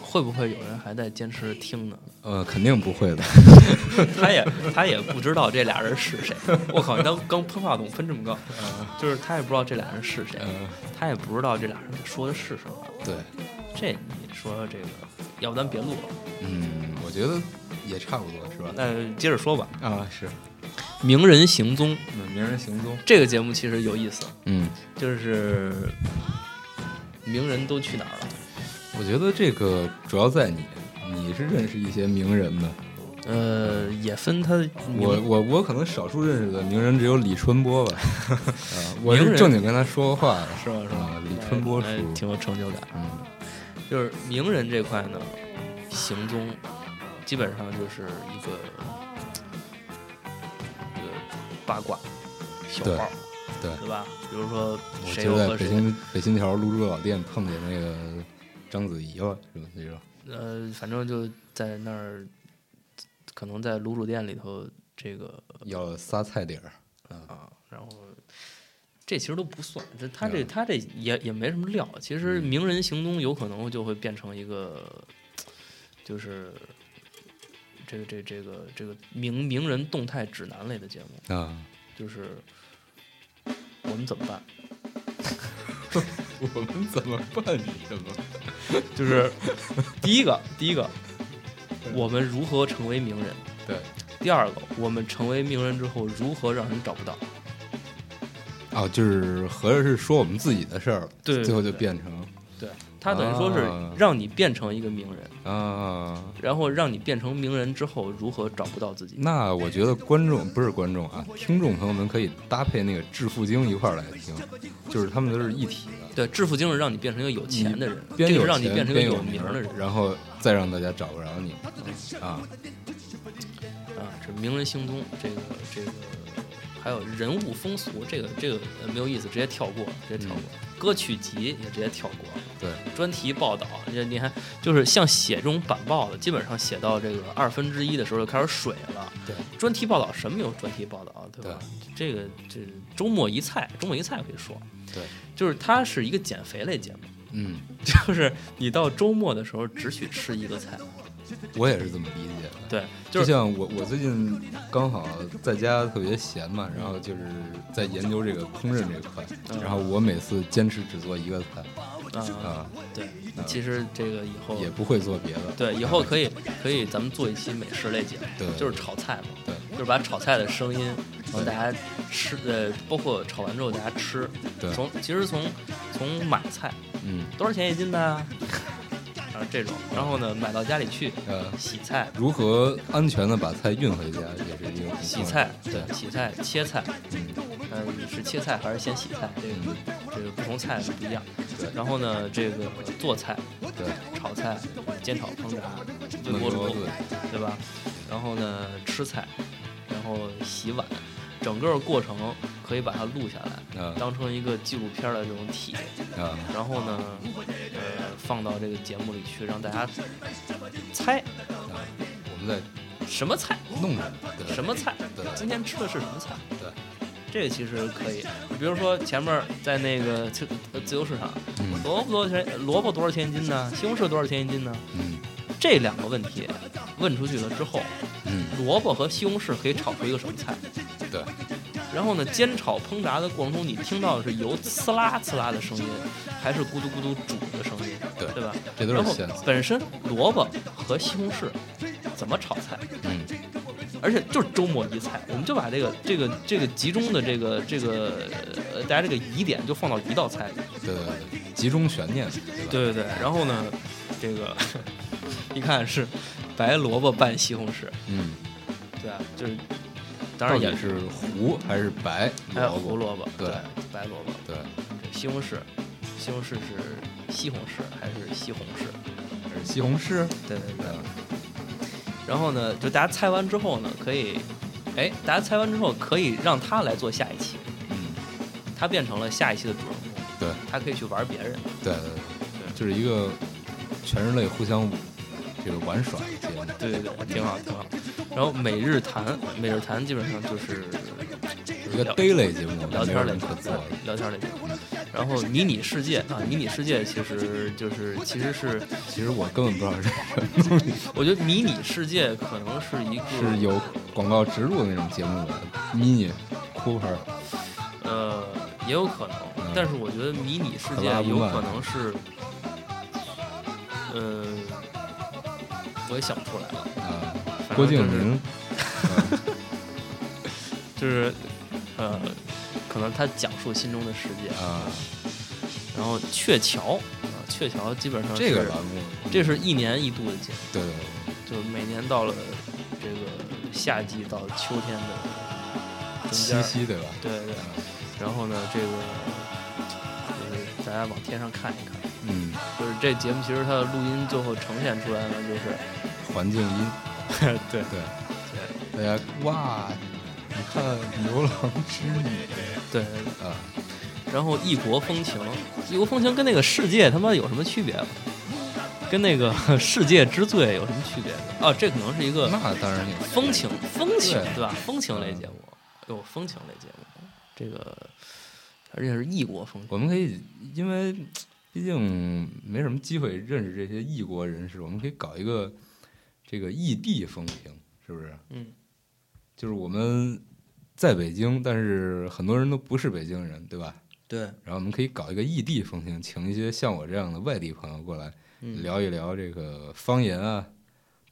会不会有人还在坚持听呢？呃，肯定不会的。他也他也不知道这俩人是谁。我靠，你刚刚喷话筒喷这么高，就是他也不知道这俩人是谁，呃，他也不知道这俩人说的是什么。对，这你说这个，要不咱别录了，嗯，我觉得也差不多是吧？那接着说吧。啊，是，名人行踪嗯，名人行踪，这个节目其实有意思，嗯，就是名人都去哪儿了？我觉得这个主要在你，你是认识一些名人的，呃，也分他我我我可能少数认识的名人只有李春波吧，啊，我是正经跟他说过话的，是吧？是吧啊？李春波叔哎挺有成就感。嗯，就是名人这块呢，行踪基本上就是一个一个八卦小对报，对对吧？比如说谁又和谁，北京北新桥泸州老店碰见那个章子怡了，是吧？那种，呃，反正就在那儿，可能在卤煮店里头，这个要了仨菜底儿，啊，然后这其实都不算，这他这嗯他这也也没什么料。其实名人行踪有可能就会变成一个，就是这个这这个这个名名人动态指南类的节目，啊，就是我们怎么办？我们怎么办？你什么？就是第一个第一个，我们如何成为名人？对，第二个，我们成为名人之后如何让人找不到？哦，就是合着是说我们自己的事儿了，对对最后就变成对他等于说是啊让你变成一个名人。啊。然后让你变成名人之后，如何找不到自己？那我觉得观众不是观众啊，听众朋友们可以搭配那个《致富经》一块儿来听，就是他们都是一体的。对，致富经是让你变成一个有钱的人，边有这个是让你变成一个有名的人然后再让大家找不着你啊。啊。这名人行踪，这个这个，还有人物风俗，这个这个呃没有意思，直接跳过，直接跳过。歌曲集也直接跳过了。对，专题报道，这你看，就是像写这种板报的，基本上写到这个二分之一的时候就开始水了。对，专题报道什么有专题报道，对吧？这个这周末一菜，周末一菜可以说，对，就是它是一个减肥类节目。嗯，就是你到周末的时候只许吃一个菜，我也是这么理解的。对，就就是像我，我最近刚好在家特别闲嘛，然后就是在研究这个烹饪这块，嗯然后我每次坚持只做一个菜啊，嗯，对，其实这个以后也不会做别的。对以后可以可以咱们做一期美食类节目，对就是炒菜嘛，对，就是把炒菜的声音，然后大家吃，呃，包括炒完之后大家吃，对从其实从从买菜嗯，多少钱一斤呢？啊这种，然后呢买到家里去呃，洗菜，如何安全的把菜运回家，也是一个很重要洗菜对洗菜切菜，嗯，呃是切菜还是先洗菜？这个嗯这个不同菜不一样。对然后呢，这个做菜、对，炒菜、煎炒烹炸、微焖波炉锅炖，对吧？然后呢，吃菜，然后洗碗，整个过程可以把它录下来，啊当成一个纪录片的这种体然后呢，呃，放到这个节目里去，让大家猜我们在什么菜，弄着对什么菜，对今天吃的是什么菜。对，这个其实可以，比如说前面在那个自自由市场，嗯萝卜多少钱？萝卜多少钱一斤呢？西红柿多少钱一斤呢？嗯这两个问题问出去了之后，嗯，萝卜和西红柿可以炒出一个什么菜？对，然后呢，煎炒烹炸的过程中，你听到的是油呲啦呲啦的声音，还是咕嘟咕嘟煮的声音？对对吧？这都是线索。本身萝卜和西红柿怎么炒菜？嗯，而且就是周末一菜，我们就把这个这个这个集中的这个这个呃大家这个疑点就放到一道菜里。对对对，集中悬念，对？对对对，然后呢，这个 一看是白萝卜拌西红柿，嗯，对啊，就是当然也是糊还是白还有萝卜？胡萝卜，对白萝卜，对，这西红柿，西红柿是西红柿还是西红柿？还是西红柿？对对对。然后呢，就大家猜完之后呢，可以，哎，大家猜完之后可以让他来做下一期，嗯，他变成了下一期的主人公，对他可以去玩别人。对对对，就是一个全人类互相这个玩耍的节目。对对对，挺好挺好。然后每日谈，每日谈基本上就是一个 daily 节目，聊天类节目聊天类节目。然后迷你世界啊，迷你世界其实就是其实是，其实我根本不知道这个东西我觉得迷你世界可能是一个是有广告植入的那种节目的，mini Cooper 呃，也有可能，嗯但是我觉得迷你世界有可能是，呃，我也想不出来了，郭敬明，就是呃，可能他讲述心中的世界，啊，然后鹊桥啊，鹊桥基本上这个栏目，这是一年一度的节目，对对对，就是每年到了这个夏季到秋天的七夕对吧？对对，然后呢，这个就是大家往天上看一看。嗯，就是这节目其实它的录音最后呈现出来呢，就是环境音，对。对。对，大家哇，你看牛郎织女对，啊，然后异国风情，异国风情跟那个世界他妈有什么区别？跟那个 世界之最有什么区别？哦，这可能是一个那当然有风情，风情对。对吧？风情类节目，有风情类节目，这个而且是异国风情。我们可以，因为毕竟没什么机会认识这些异国人士，我们可以搞一个这个异地风情，是不是？嗯，就是我们在北京，但是很多人都不是北京人，对吧？对，然后我们可以搞一个异地风情，请一些像我这样的外地朋友过来、嗯，聊一聊这个方言啊、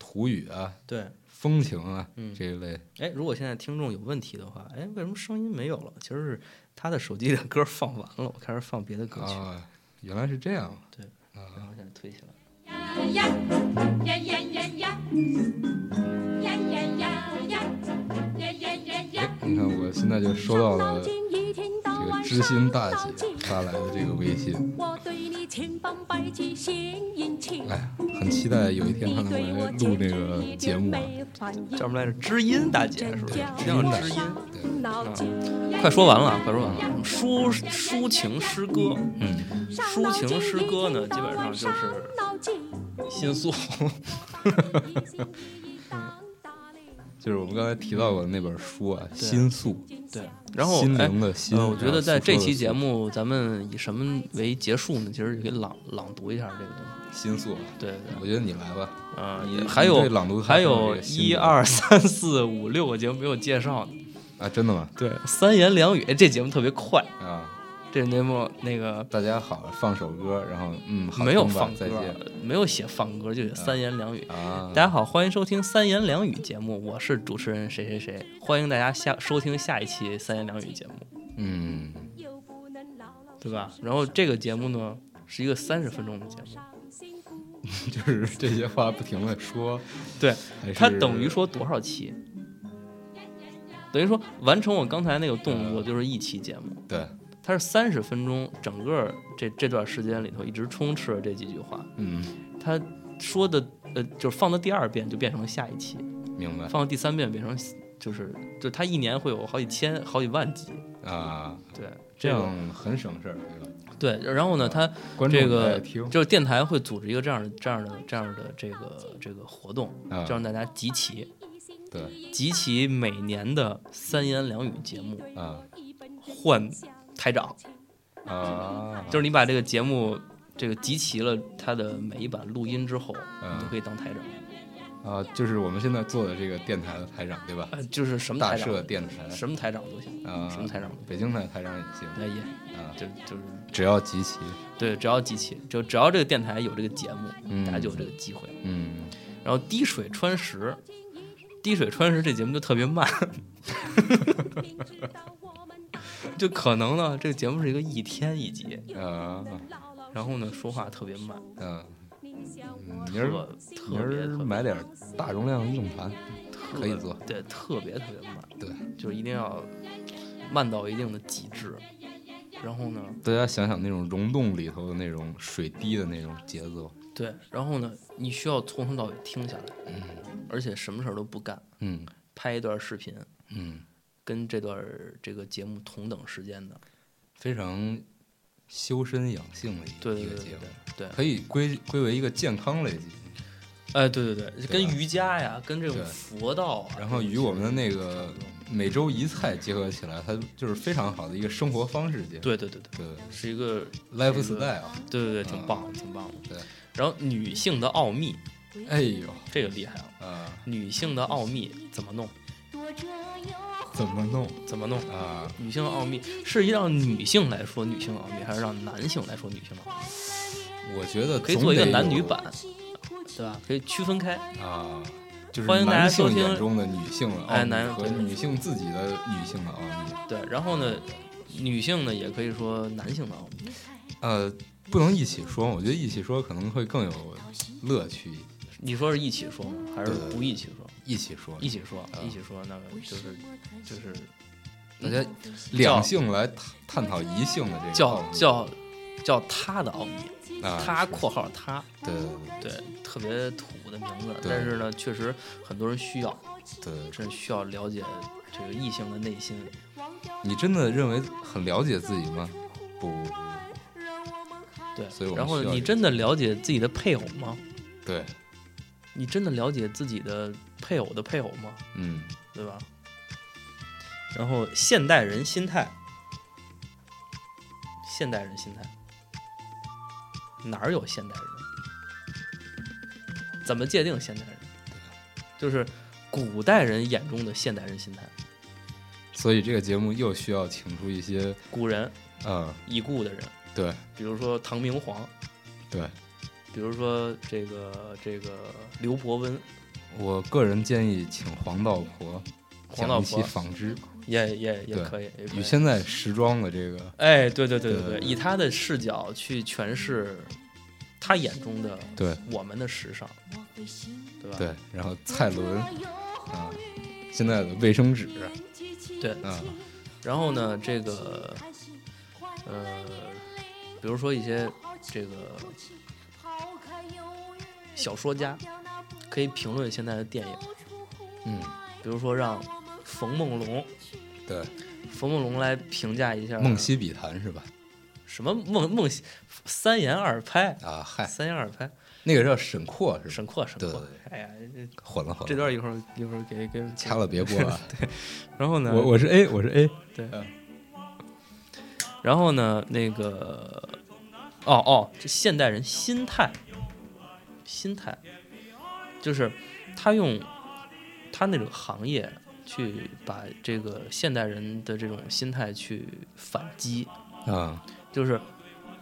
土语啊、对。风情啊、嗯这一类。哎，如果现在听众有问题的话，哎，为什么声音没有了？其实是他的手机的歌放完了，我开始放别的歌曲，啊，原来是这样。对，然后现在推起来。呀呀呀呀呀呀呀呀呀呀呀呀呀！你看，我现在就收到了。个知心大姐发来的这个微信，我对你千方百计献殷勤，哎，很期待有一天她能来录那个节目啊。叫什么来着？知音大姐是不是？一定要知音。对，快说完了，快说完了。抒抒情诗歌，嗯，抒情诗歌呢，基本上就是 心诉。就是我们刚才提到过的那本书啊，《心素对，然后心哎灵的心呃，我觉得在这期节目，咱们以什么为结束呢？其实就可以朗朗读一下这个东西。心素，对对我觉得你来吧。对，啊、你还有朗读还有一二三四五六个节目没有介绍呢。啊，真的吗？对，三言两语，这节目特别快。啊，这节目那个大家好，放首歌，然后嗯，没有放歌，没有写放歌，就写三言两语。啊。大家好，欢迎收听三言两语节目，我是主持人谁谁谁，欢迎大家下收听下一期三言两语节目，嗯，对吧？然后这个节目呢是一个三十分钟的节目，就是这些话不停的说，对，它等于说多少期？等于说完成我刚才那个动作就是一期节目，对，它是三十分钟，整个这这段时间里头一直充斥着这几句话，嗯，他说的呃就是放到第二遍就变成了下一期，明白。放到第三遍变成就是就他一年会有好几千好几万集，啊，对，这样很省事儿，对吧？对，然后呢，他这个就是电台会组织一个这样的、这样的、这样的这个这个活动，啊就让大家集齐。对集齐每年的三言两语节目啊换台长，啊，就是你把这个节目这个集齐了它的每一版录音之后，嗯。你就可以当台长，啊，就是我们现在做的这个电台的台长，对吧？呃就是什么大台长。社电台。什么台长都行，啊，什么台长，北京台台长也行。那也啊，就就是。只要集齐，对，只要集齐，就只要这个电台有这个节目，嗯。大家就有这个机会。嗯，然后滴水穿石，滴水穿石这节目就特别慢，就可能呢，这个节目是一个一天一集，啊然后呢说话特别慢，啊，嗯明特儿特明儿别买点大容量硬盘，可以做，对，特别特别慢，对，就是一定要慢到一定的极致。然后呢，大家想想那种溶洞里头的那种水滴的那种节奏，对，然后呢，你需要从头到尾听下来，嗯而且什么事儿都不干，嗯拍一段视频，嗯，跟这段这个节目同等时间的，非常修身养性的一对对对对一个节目，对对，可以归归为一个健康类节目。哎，对对对，跟瑜伽呀，跟这种佛道啊，然后与我们的那个每周一菜结合起来，它就是非常好的一个生活方式节目。对对对对，对是一个，lifestyle。对对对，挺啊棒的，挺棒的。对，然后女性的奥秘，哎呦这个厉害了。啊，女性的奥秘怎么弄？怎么弄怎么弄？啊？女性奥秘是让女性来说女性奥秘，还是让男性来说女性奥秘？我觉得可以做一个男女版，对吧？可以区分开。啊，就是欢迎大家男性收听眼中的女性的奥秘哎男和对女性自己的女性的奥秘。对，然后呢，女性呢也可以说男性的奥秘。呃，不能一起说，我觉得一起说可能会更有乐趣。你说是一起说吗？还是不一起说？一起说，一起说，啊一起说，那个就是就是大家两性来探探讨一性的这个叫叫叫他的奥秘，啊，他（括号他对对）对，特别土的名字，但是呢，确实很多人需要，对对，真需要了解这个异性的内心。你真的认为很了解自己吗？不不不，对然后你真的了解自己的配偶吗？对，你真的了解自己的配偶的配偶吗？嗯，对吧？然后现代人心态，现代人心态，哪儿有现代人？怎么界定现代人？就是古代人眼中的现代人心态，所以这个节目又需要请出一些古人啊，已故的人，对。比如说唐明皇，对，比如说这个这个刘伯温，我个人建议请黄道婆黄道讲一期婆纺织，也也也可以，与现在时装的这个哎，对对对对对对，以他的视角去诠释他眼中的对。我们的时尚，对吧？对，然后蔡伦啊，现在的卫生纸。对啊，然后呢，这个呃，比如说一些这个小说家可以评论现在的电影，嗯，比如说让冯梦龙，对，冯梦龙来评价一下梦溪笔谈是吧？什么梦梦溪三言二拍，啊，嗨，三言二拍，那个叫沈括是吧？沈括沈括对对，哎呀，这混了混了，这段一会儿一会儿给给掐了别播啊！然后呢，我我是 A，我是 A，对嗯，然后呢，那个，哦哦，这现代人心态，心态，就是他用他那种行业去把这个现代人的这种心态去反击，啊，就是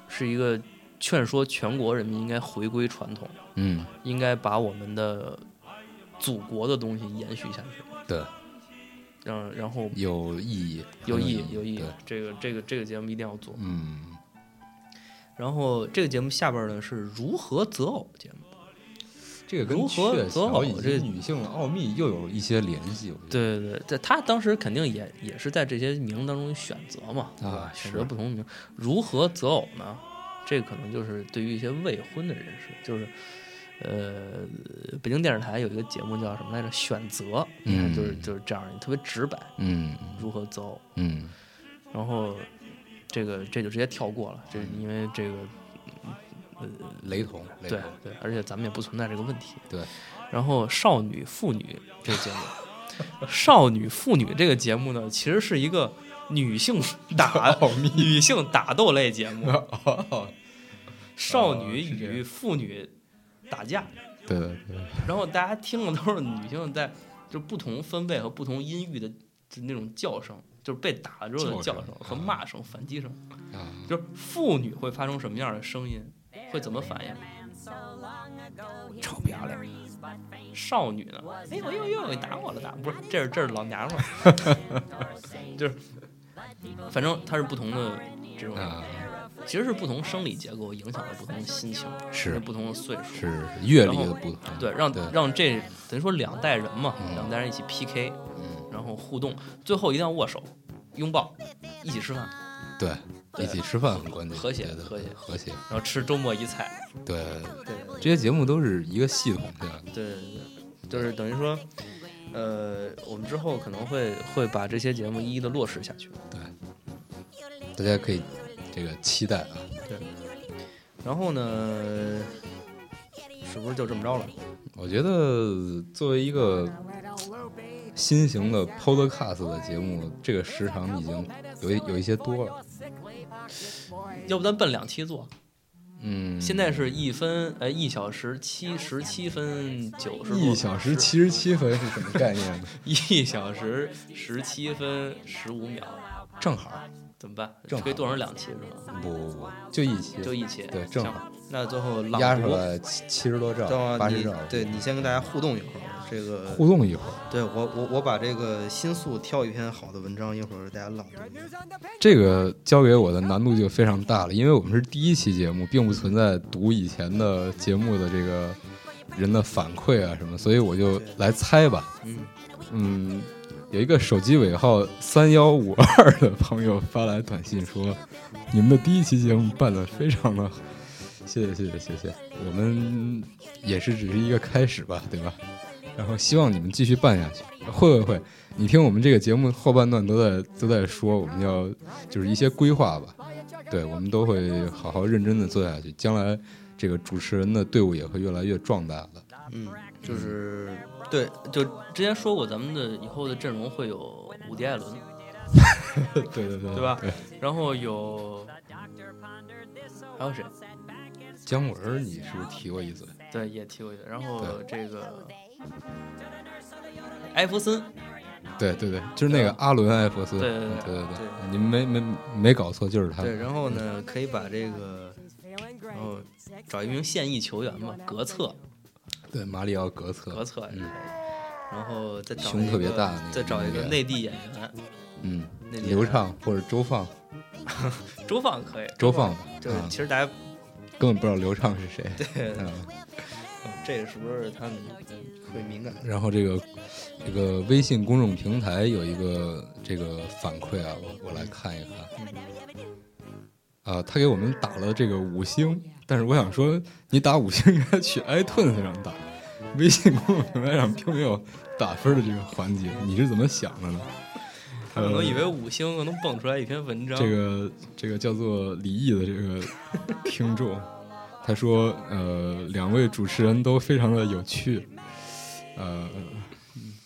是一个劝说全国人民应该回归传统，嗯，应该把我们的祖国的东西延续下去，对，嗯然后有意义，有意义有意义，，这个这个这个节目一定要做。嗯，然后这个节目下边呢是如何择偶节目，这个跟如何鹊择偶这及女性的奥秘又有一些联系，对对对，这他当时肯定也也是在这些名当中选择嘛，对吧啊选择不同名。如何择偶呢？这可能就是对于一些未婚的人士，就是呃，北京电视台有一个节目叫什么来着？选择，你看就是嗯就是这样，特别直白，嗯如何择偶。嗯，然后这个这就直接跳过了，这因为这个雷同，雷对同，对，而且咱们也不存在这个问题。对，然后少女妇女这个节目，少女妇女这个节目呢，其实是一个女性打 女性打斗类节目，哦，少女与妇女打架，对对对，然后大家听的都是女性在就不同分贝和不同音域的就那种叫声，就是被打了之后的叫叫声声和骂声、反击声，啊，就是妇女会发出什么样的声音，会怎么反应？臭不要脸！少女呢？哎呦呦呦，你打我了打！不是，这是这是老娘们儿，就是，反正它是不同的这种，啊，其实是不同生理结构影响了不同的心情，是。不同的岁数，是是阅历然后的不同，对，让对。让这等于说两代人嘛，嗯。两代人一起 PK，嗯，然后互动，最后一定要握手、拥抱，一起吃饭，对一起吃饭很关键，和谐对对和谐和谐，然后吃周末一菜，对，对这些节目都是一个系统下的，对对对，就是等于说，呃，我们之后可能会会把这些节目一一的落实下去。对大家可以这个期待啊。对然后呢，是不是就这么着了？我觉得作为一个新型的 Podcast 的节目，这个时长已经有一有一些多了。要不咱奔两期做？嗯，现在是一分呃一小时七十七分九十一小时七十七分是什么概念呢？一小时十七分十五秒，正好，怎么办？正好可以做成两期是吗？不不不，就一期，就一期，对正好。那最后朗压出读，来七七十多兆八十兆，对你先跟大家互动一会儿。这个互动一会儿。对我我我把这个新宿挑一篇好的文章，一会儿大家朗读。这个交给我的难度就非常大了，因为我们是第一期节目，并不存在读以前的节目的这个人的反馈啊什么，所以我就来猜吧。嗯嗯，有一个手机尾号三幺五二的朋友发来短信说：“你们的第一期节目办得非常的好，谢谢谢谢谢谢，我们也是只是一个开始吧，对吧？然后希望你们继续办下去。会会会，你听我们这个节目后半段都在都在说我们要就是一些规划吧，对我们都会好好认真的做下去，将来这个主持人的队伍也会越来越壮大的。嗯，就是对，就之前说过，咱们的以后的阵容会有伍迪·艾伦，对对对，对吧对，然后有还有谁？姜文你是不是提过一嘴？对，也提过一嘴。然后这个艾弗森，对对对，就是那个阿伦艾弗森。对对对对对对你们没没没搞错，就是他。对，然后呢，可以把这个，然后找一名现役球员嘛，格策，对马里奥格策。格策也可以。嗯然后再找胸一个特别大那个再找一个个内地演员，嗯，内地演员刘畅或者周放，周放可以。周放对，啊其实大家根本不知道刘畅是谁。对嗯，这个是不是他们会敏感？然后这个这个微信公众平台有一个这个反馈啊，我我来看一看。啊，他给我们打了这个五星，但是我想说，你打五星应该去 iTunes 上打，微信公众平台上并没有打分的这个环节，你是怎么想的呢？他可能以为五星可能蹦出来一篇文章。这个这个叫做李毅的这个听众，他说，呃，两位主持人都非常的有趣，呃，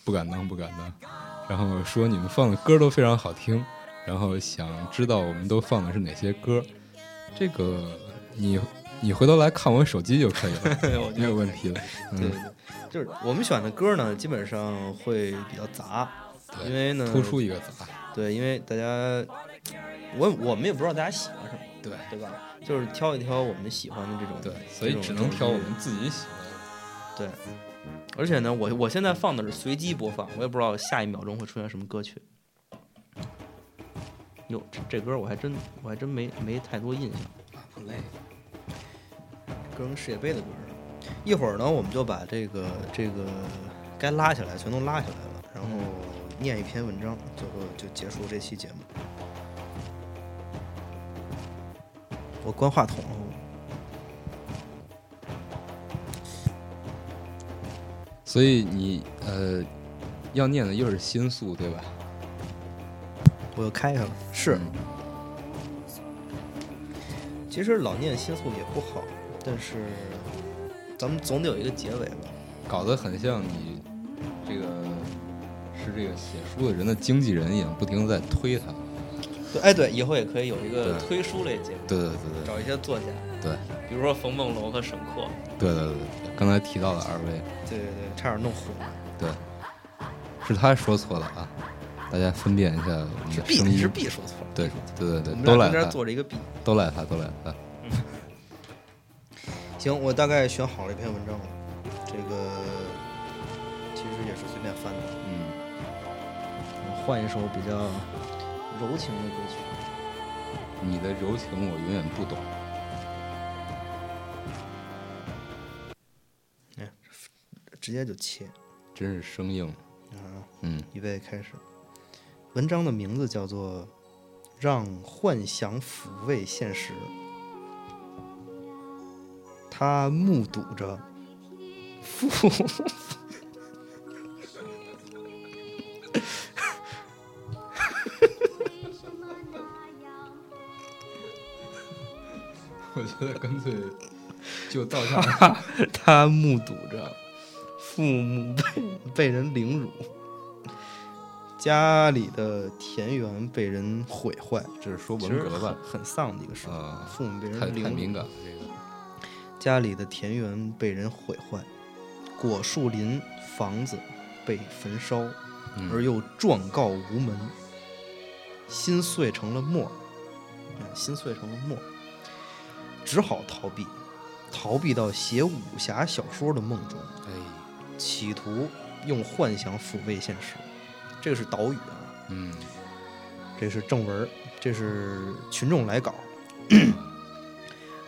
不敢当，不敢当。然后说你们放的歌都非常好听，然后想知道我们都放的是哪些歌。这个你你回头来看我手机就可以了，没有问题的。对嗯，对，就是我们选的歌呢，基本上会比较杂，因为呢，突出一个杂，对，因为大家，我我们也不知道大家喜欢什么，对对吧？就是挑一挑我们喜欢的这种，对，所以只能挑我们自己喜欢的。对。而且呢，我我现在放的是随机播放，我也不知道下一秒钟会出现什么歌曲。哟，这这歌我还真我还真没没太多印象。不累。跟世界杯的歌。一会儿呢，我们就把这个这个该拉下来全都拉下来了，然后念一篇文章，最后就结束这期节目。我关话筒了，所以你呃要念的又是新宿对吧？我又开开了。是，嗯其实老念新宿也不好，但是咱们总得有一个结尾吧。搞得很像你这个是这个写书的人的经纪人一样，不停的在推他。对，哎，对，以后也可以有一个对推书类节目，对对对找一些作家，对比如说冯梦龙和沈括，对对对刚才提到的二位，对对对，差点弄混了。对，是他说错了啊，大家分辨一下我们是 B。是 B 说错了，对对对对都赖他，做了一个 B。都赖他，都赖他。行，我大概选好了一篇文章了，这个其实也是随便翻的。嗯，换一首比较柔情的歌曲。你的柔情我永远不懂。直接就切真是生硬。啊！嗯，预备开始。文章的名字叫做《让幻想抚慰现实》。他目睹着父 我觉得干脆就到这儿。他目睹着父母被被人凌辱，家里的田园被人毁坏，这是说文革吧？很很丧的一个事。啊，父母被人凌辱，太敏感了，这个。家里的田园被人毁坏，果树林、房子被焚烧，嗯。而又状告无门，心碎成了沫心碎成了沫，只好逃避，逃避到写武侠小说的梦中，哎，企图用幻想抚慰现实。这个是岛屿啊，嗯，这是正文，这是群众来稿。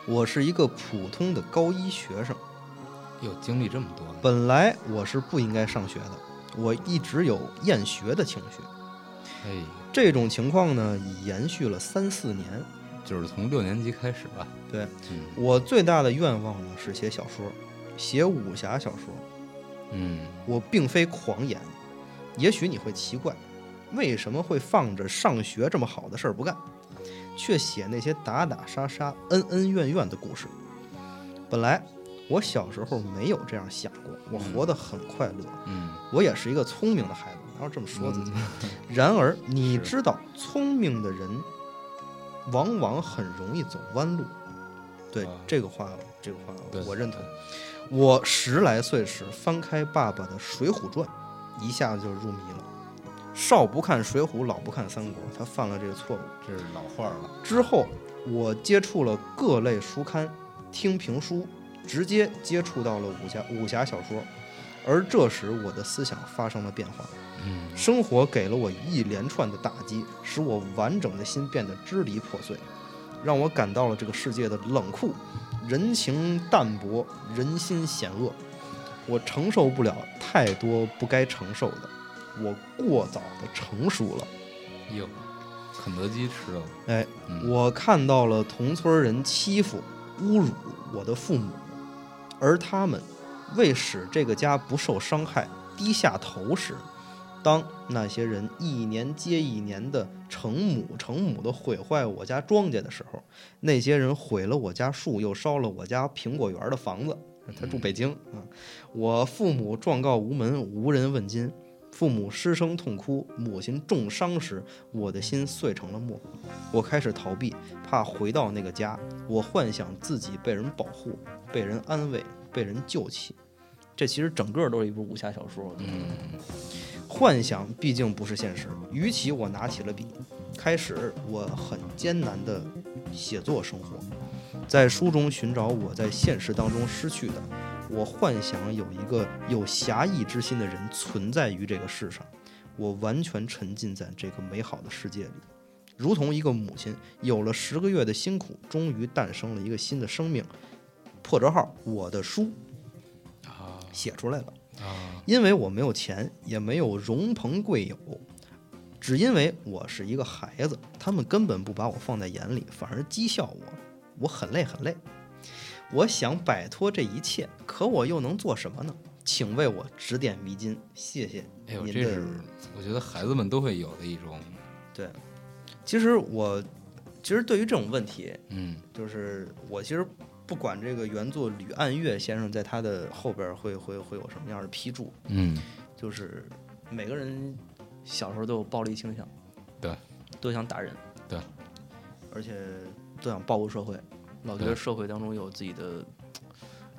我是一个普通的高一学生，哟，经历这么多，本来我是不应该上学的，我一直有厌学的情绪。哎，这种情况呢，已延续了三四年。就是从六年级开始吧。对嗯我最大的愿望呢是写小说，写武侠小说。嗯，我并非狂言，也许你会奇怪，为什么会放着上学这么好的事儿不干，却写那些打打杀杀、恩恩怨怨的故事？本来我小时候没有这样想过，我活得很快乐，嗯，我也是一个聪明的孩子，哪有这么说自己？然而，你知道，聪明的人往往很容易走弯路。对、啊这个话，这个话我认同。我十来岁时翻开爸爸的《水浒传》，一下子就入迷了。少不看《水浒》，老不看《三国》，他犯了这个错误。这是老话儿了。之后，我接触了各类书刊，听评书，直接接触到了武侠武侠小说。而这时，我的思想发生了变化。嗯，生活给了我一连串的打击，使我完整的心变得支离破碎，让我感到了这个世界的冷酷，人情淡薄，人心险恶。我承受不了太多不该承受的，我过早的成熟了。哟，肯德基吃了。哎，嗯我看到了同村人欺负、侮辱我的父母，而他们为使这个家不受伤害低下头时，当那些人一年接一年的成亩成亩的毁坏我家庄稼的时候，那些人毁了我家树，又烧了我家苹果园的房子。他住北京啊，我父母状告无门，无人问津。父母失声痛哭，母亲重伤时，我的心碎成了沫。我开始逃避，怕回到那个家。我幻想自己被人保护、被人安慰、被人救起。这其实整个都是一部武侠小说。嗯，幻想毕竟不是现实。于其我拿起了笔，开始我很艰难的写作生活，在书中寻找我在现实当中失去的。我幻想有一个有侠义之心的人存在于这个世上，我完全沉浸在这个美好的世界里，如同一个母亲有了十个月的辛苦，终于诞生了一个新的生命。破折号，我的书啊写出来了。啊，因为我没有钱，也没有荣朋贵友，只因为我是一个孩子，他们根本不把我放在眼里，反而讥笑我。我很累，很累。我想摆脱这一切，可我又能做什么呢？请为我指点迷津，谢谢哎呦，这是我觉得孩子们都会有的一种，对。其实我，其实对于这种问题，嗯就是我其实不管这个原作吕岸月先生在他的后边会会会有什么样的批注，嗯，就是每个人小时候都有暴力倾向，对，都想打人，对，而且都想报复社会。老觉得社会当中有自己的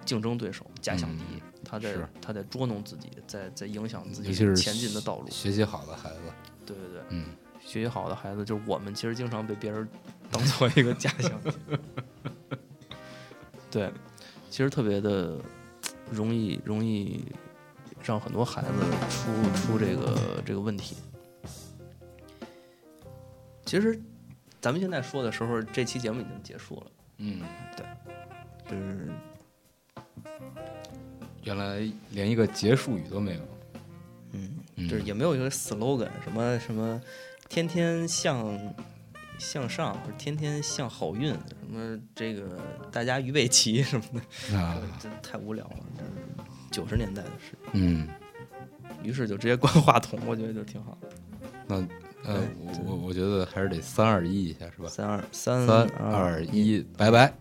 竞争对手、假想敌，嗯他在是他在捉弄自己，在在影响自己前进的道路。学习好的孩子，对对对，嗯，学习好的孩子，就是我们其实经常被别人当做一个假想敌。对，其实特别的容易容易让很多孩子出出这个这个问题。其实咱们现在说的时候，这期节目已经结束了。嗯，对就是原来连一个结束语都没有，嗯，嗯就是也没有一个 slogan，什么什么天天向向上，或者天天向好运，什么这个大家预备齐什么的，啊，这太无聊了，这是九十年代的事。嗯，于是就直接关话筒，我觉得就挺好。那呃，我我我觉得还是得三二一一下是吧？三二三三二一，拜拜。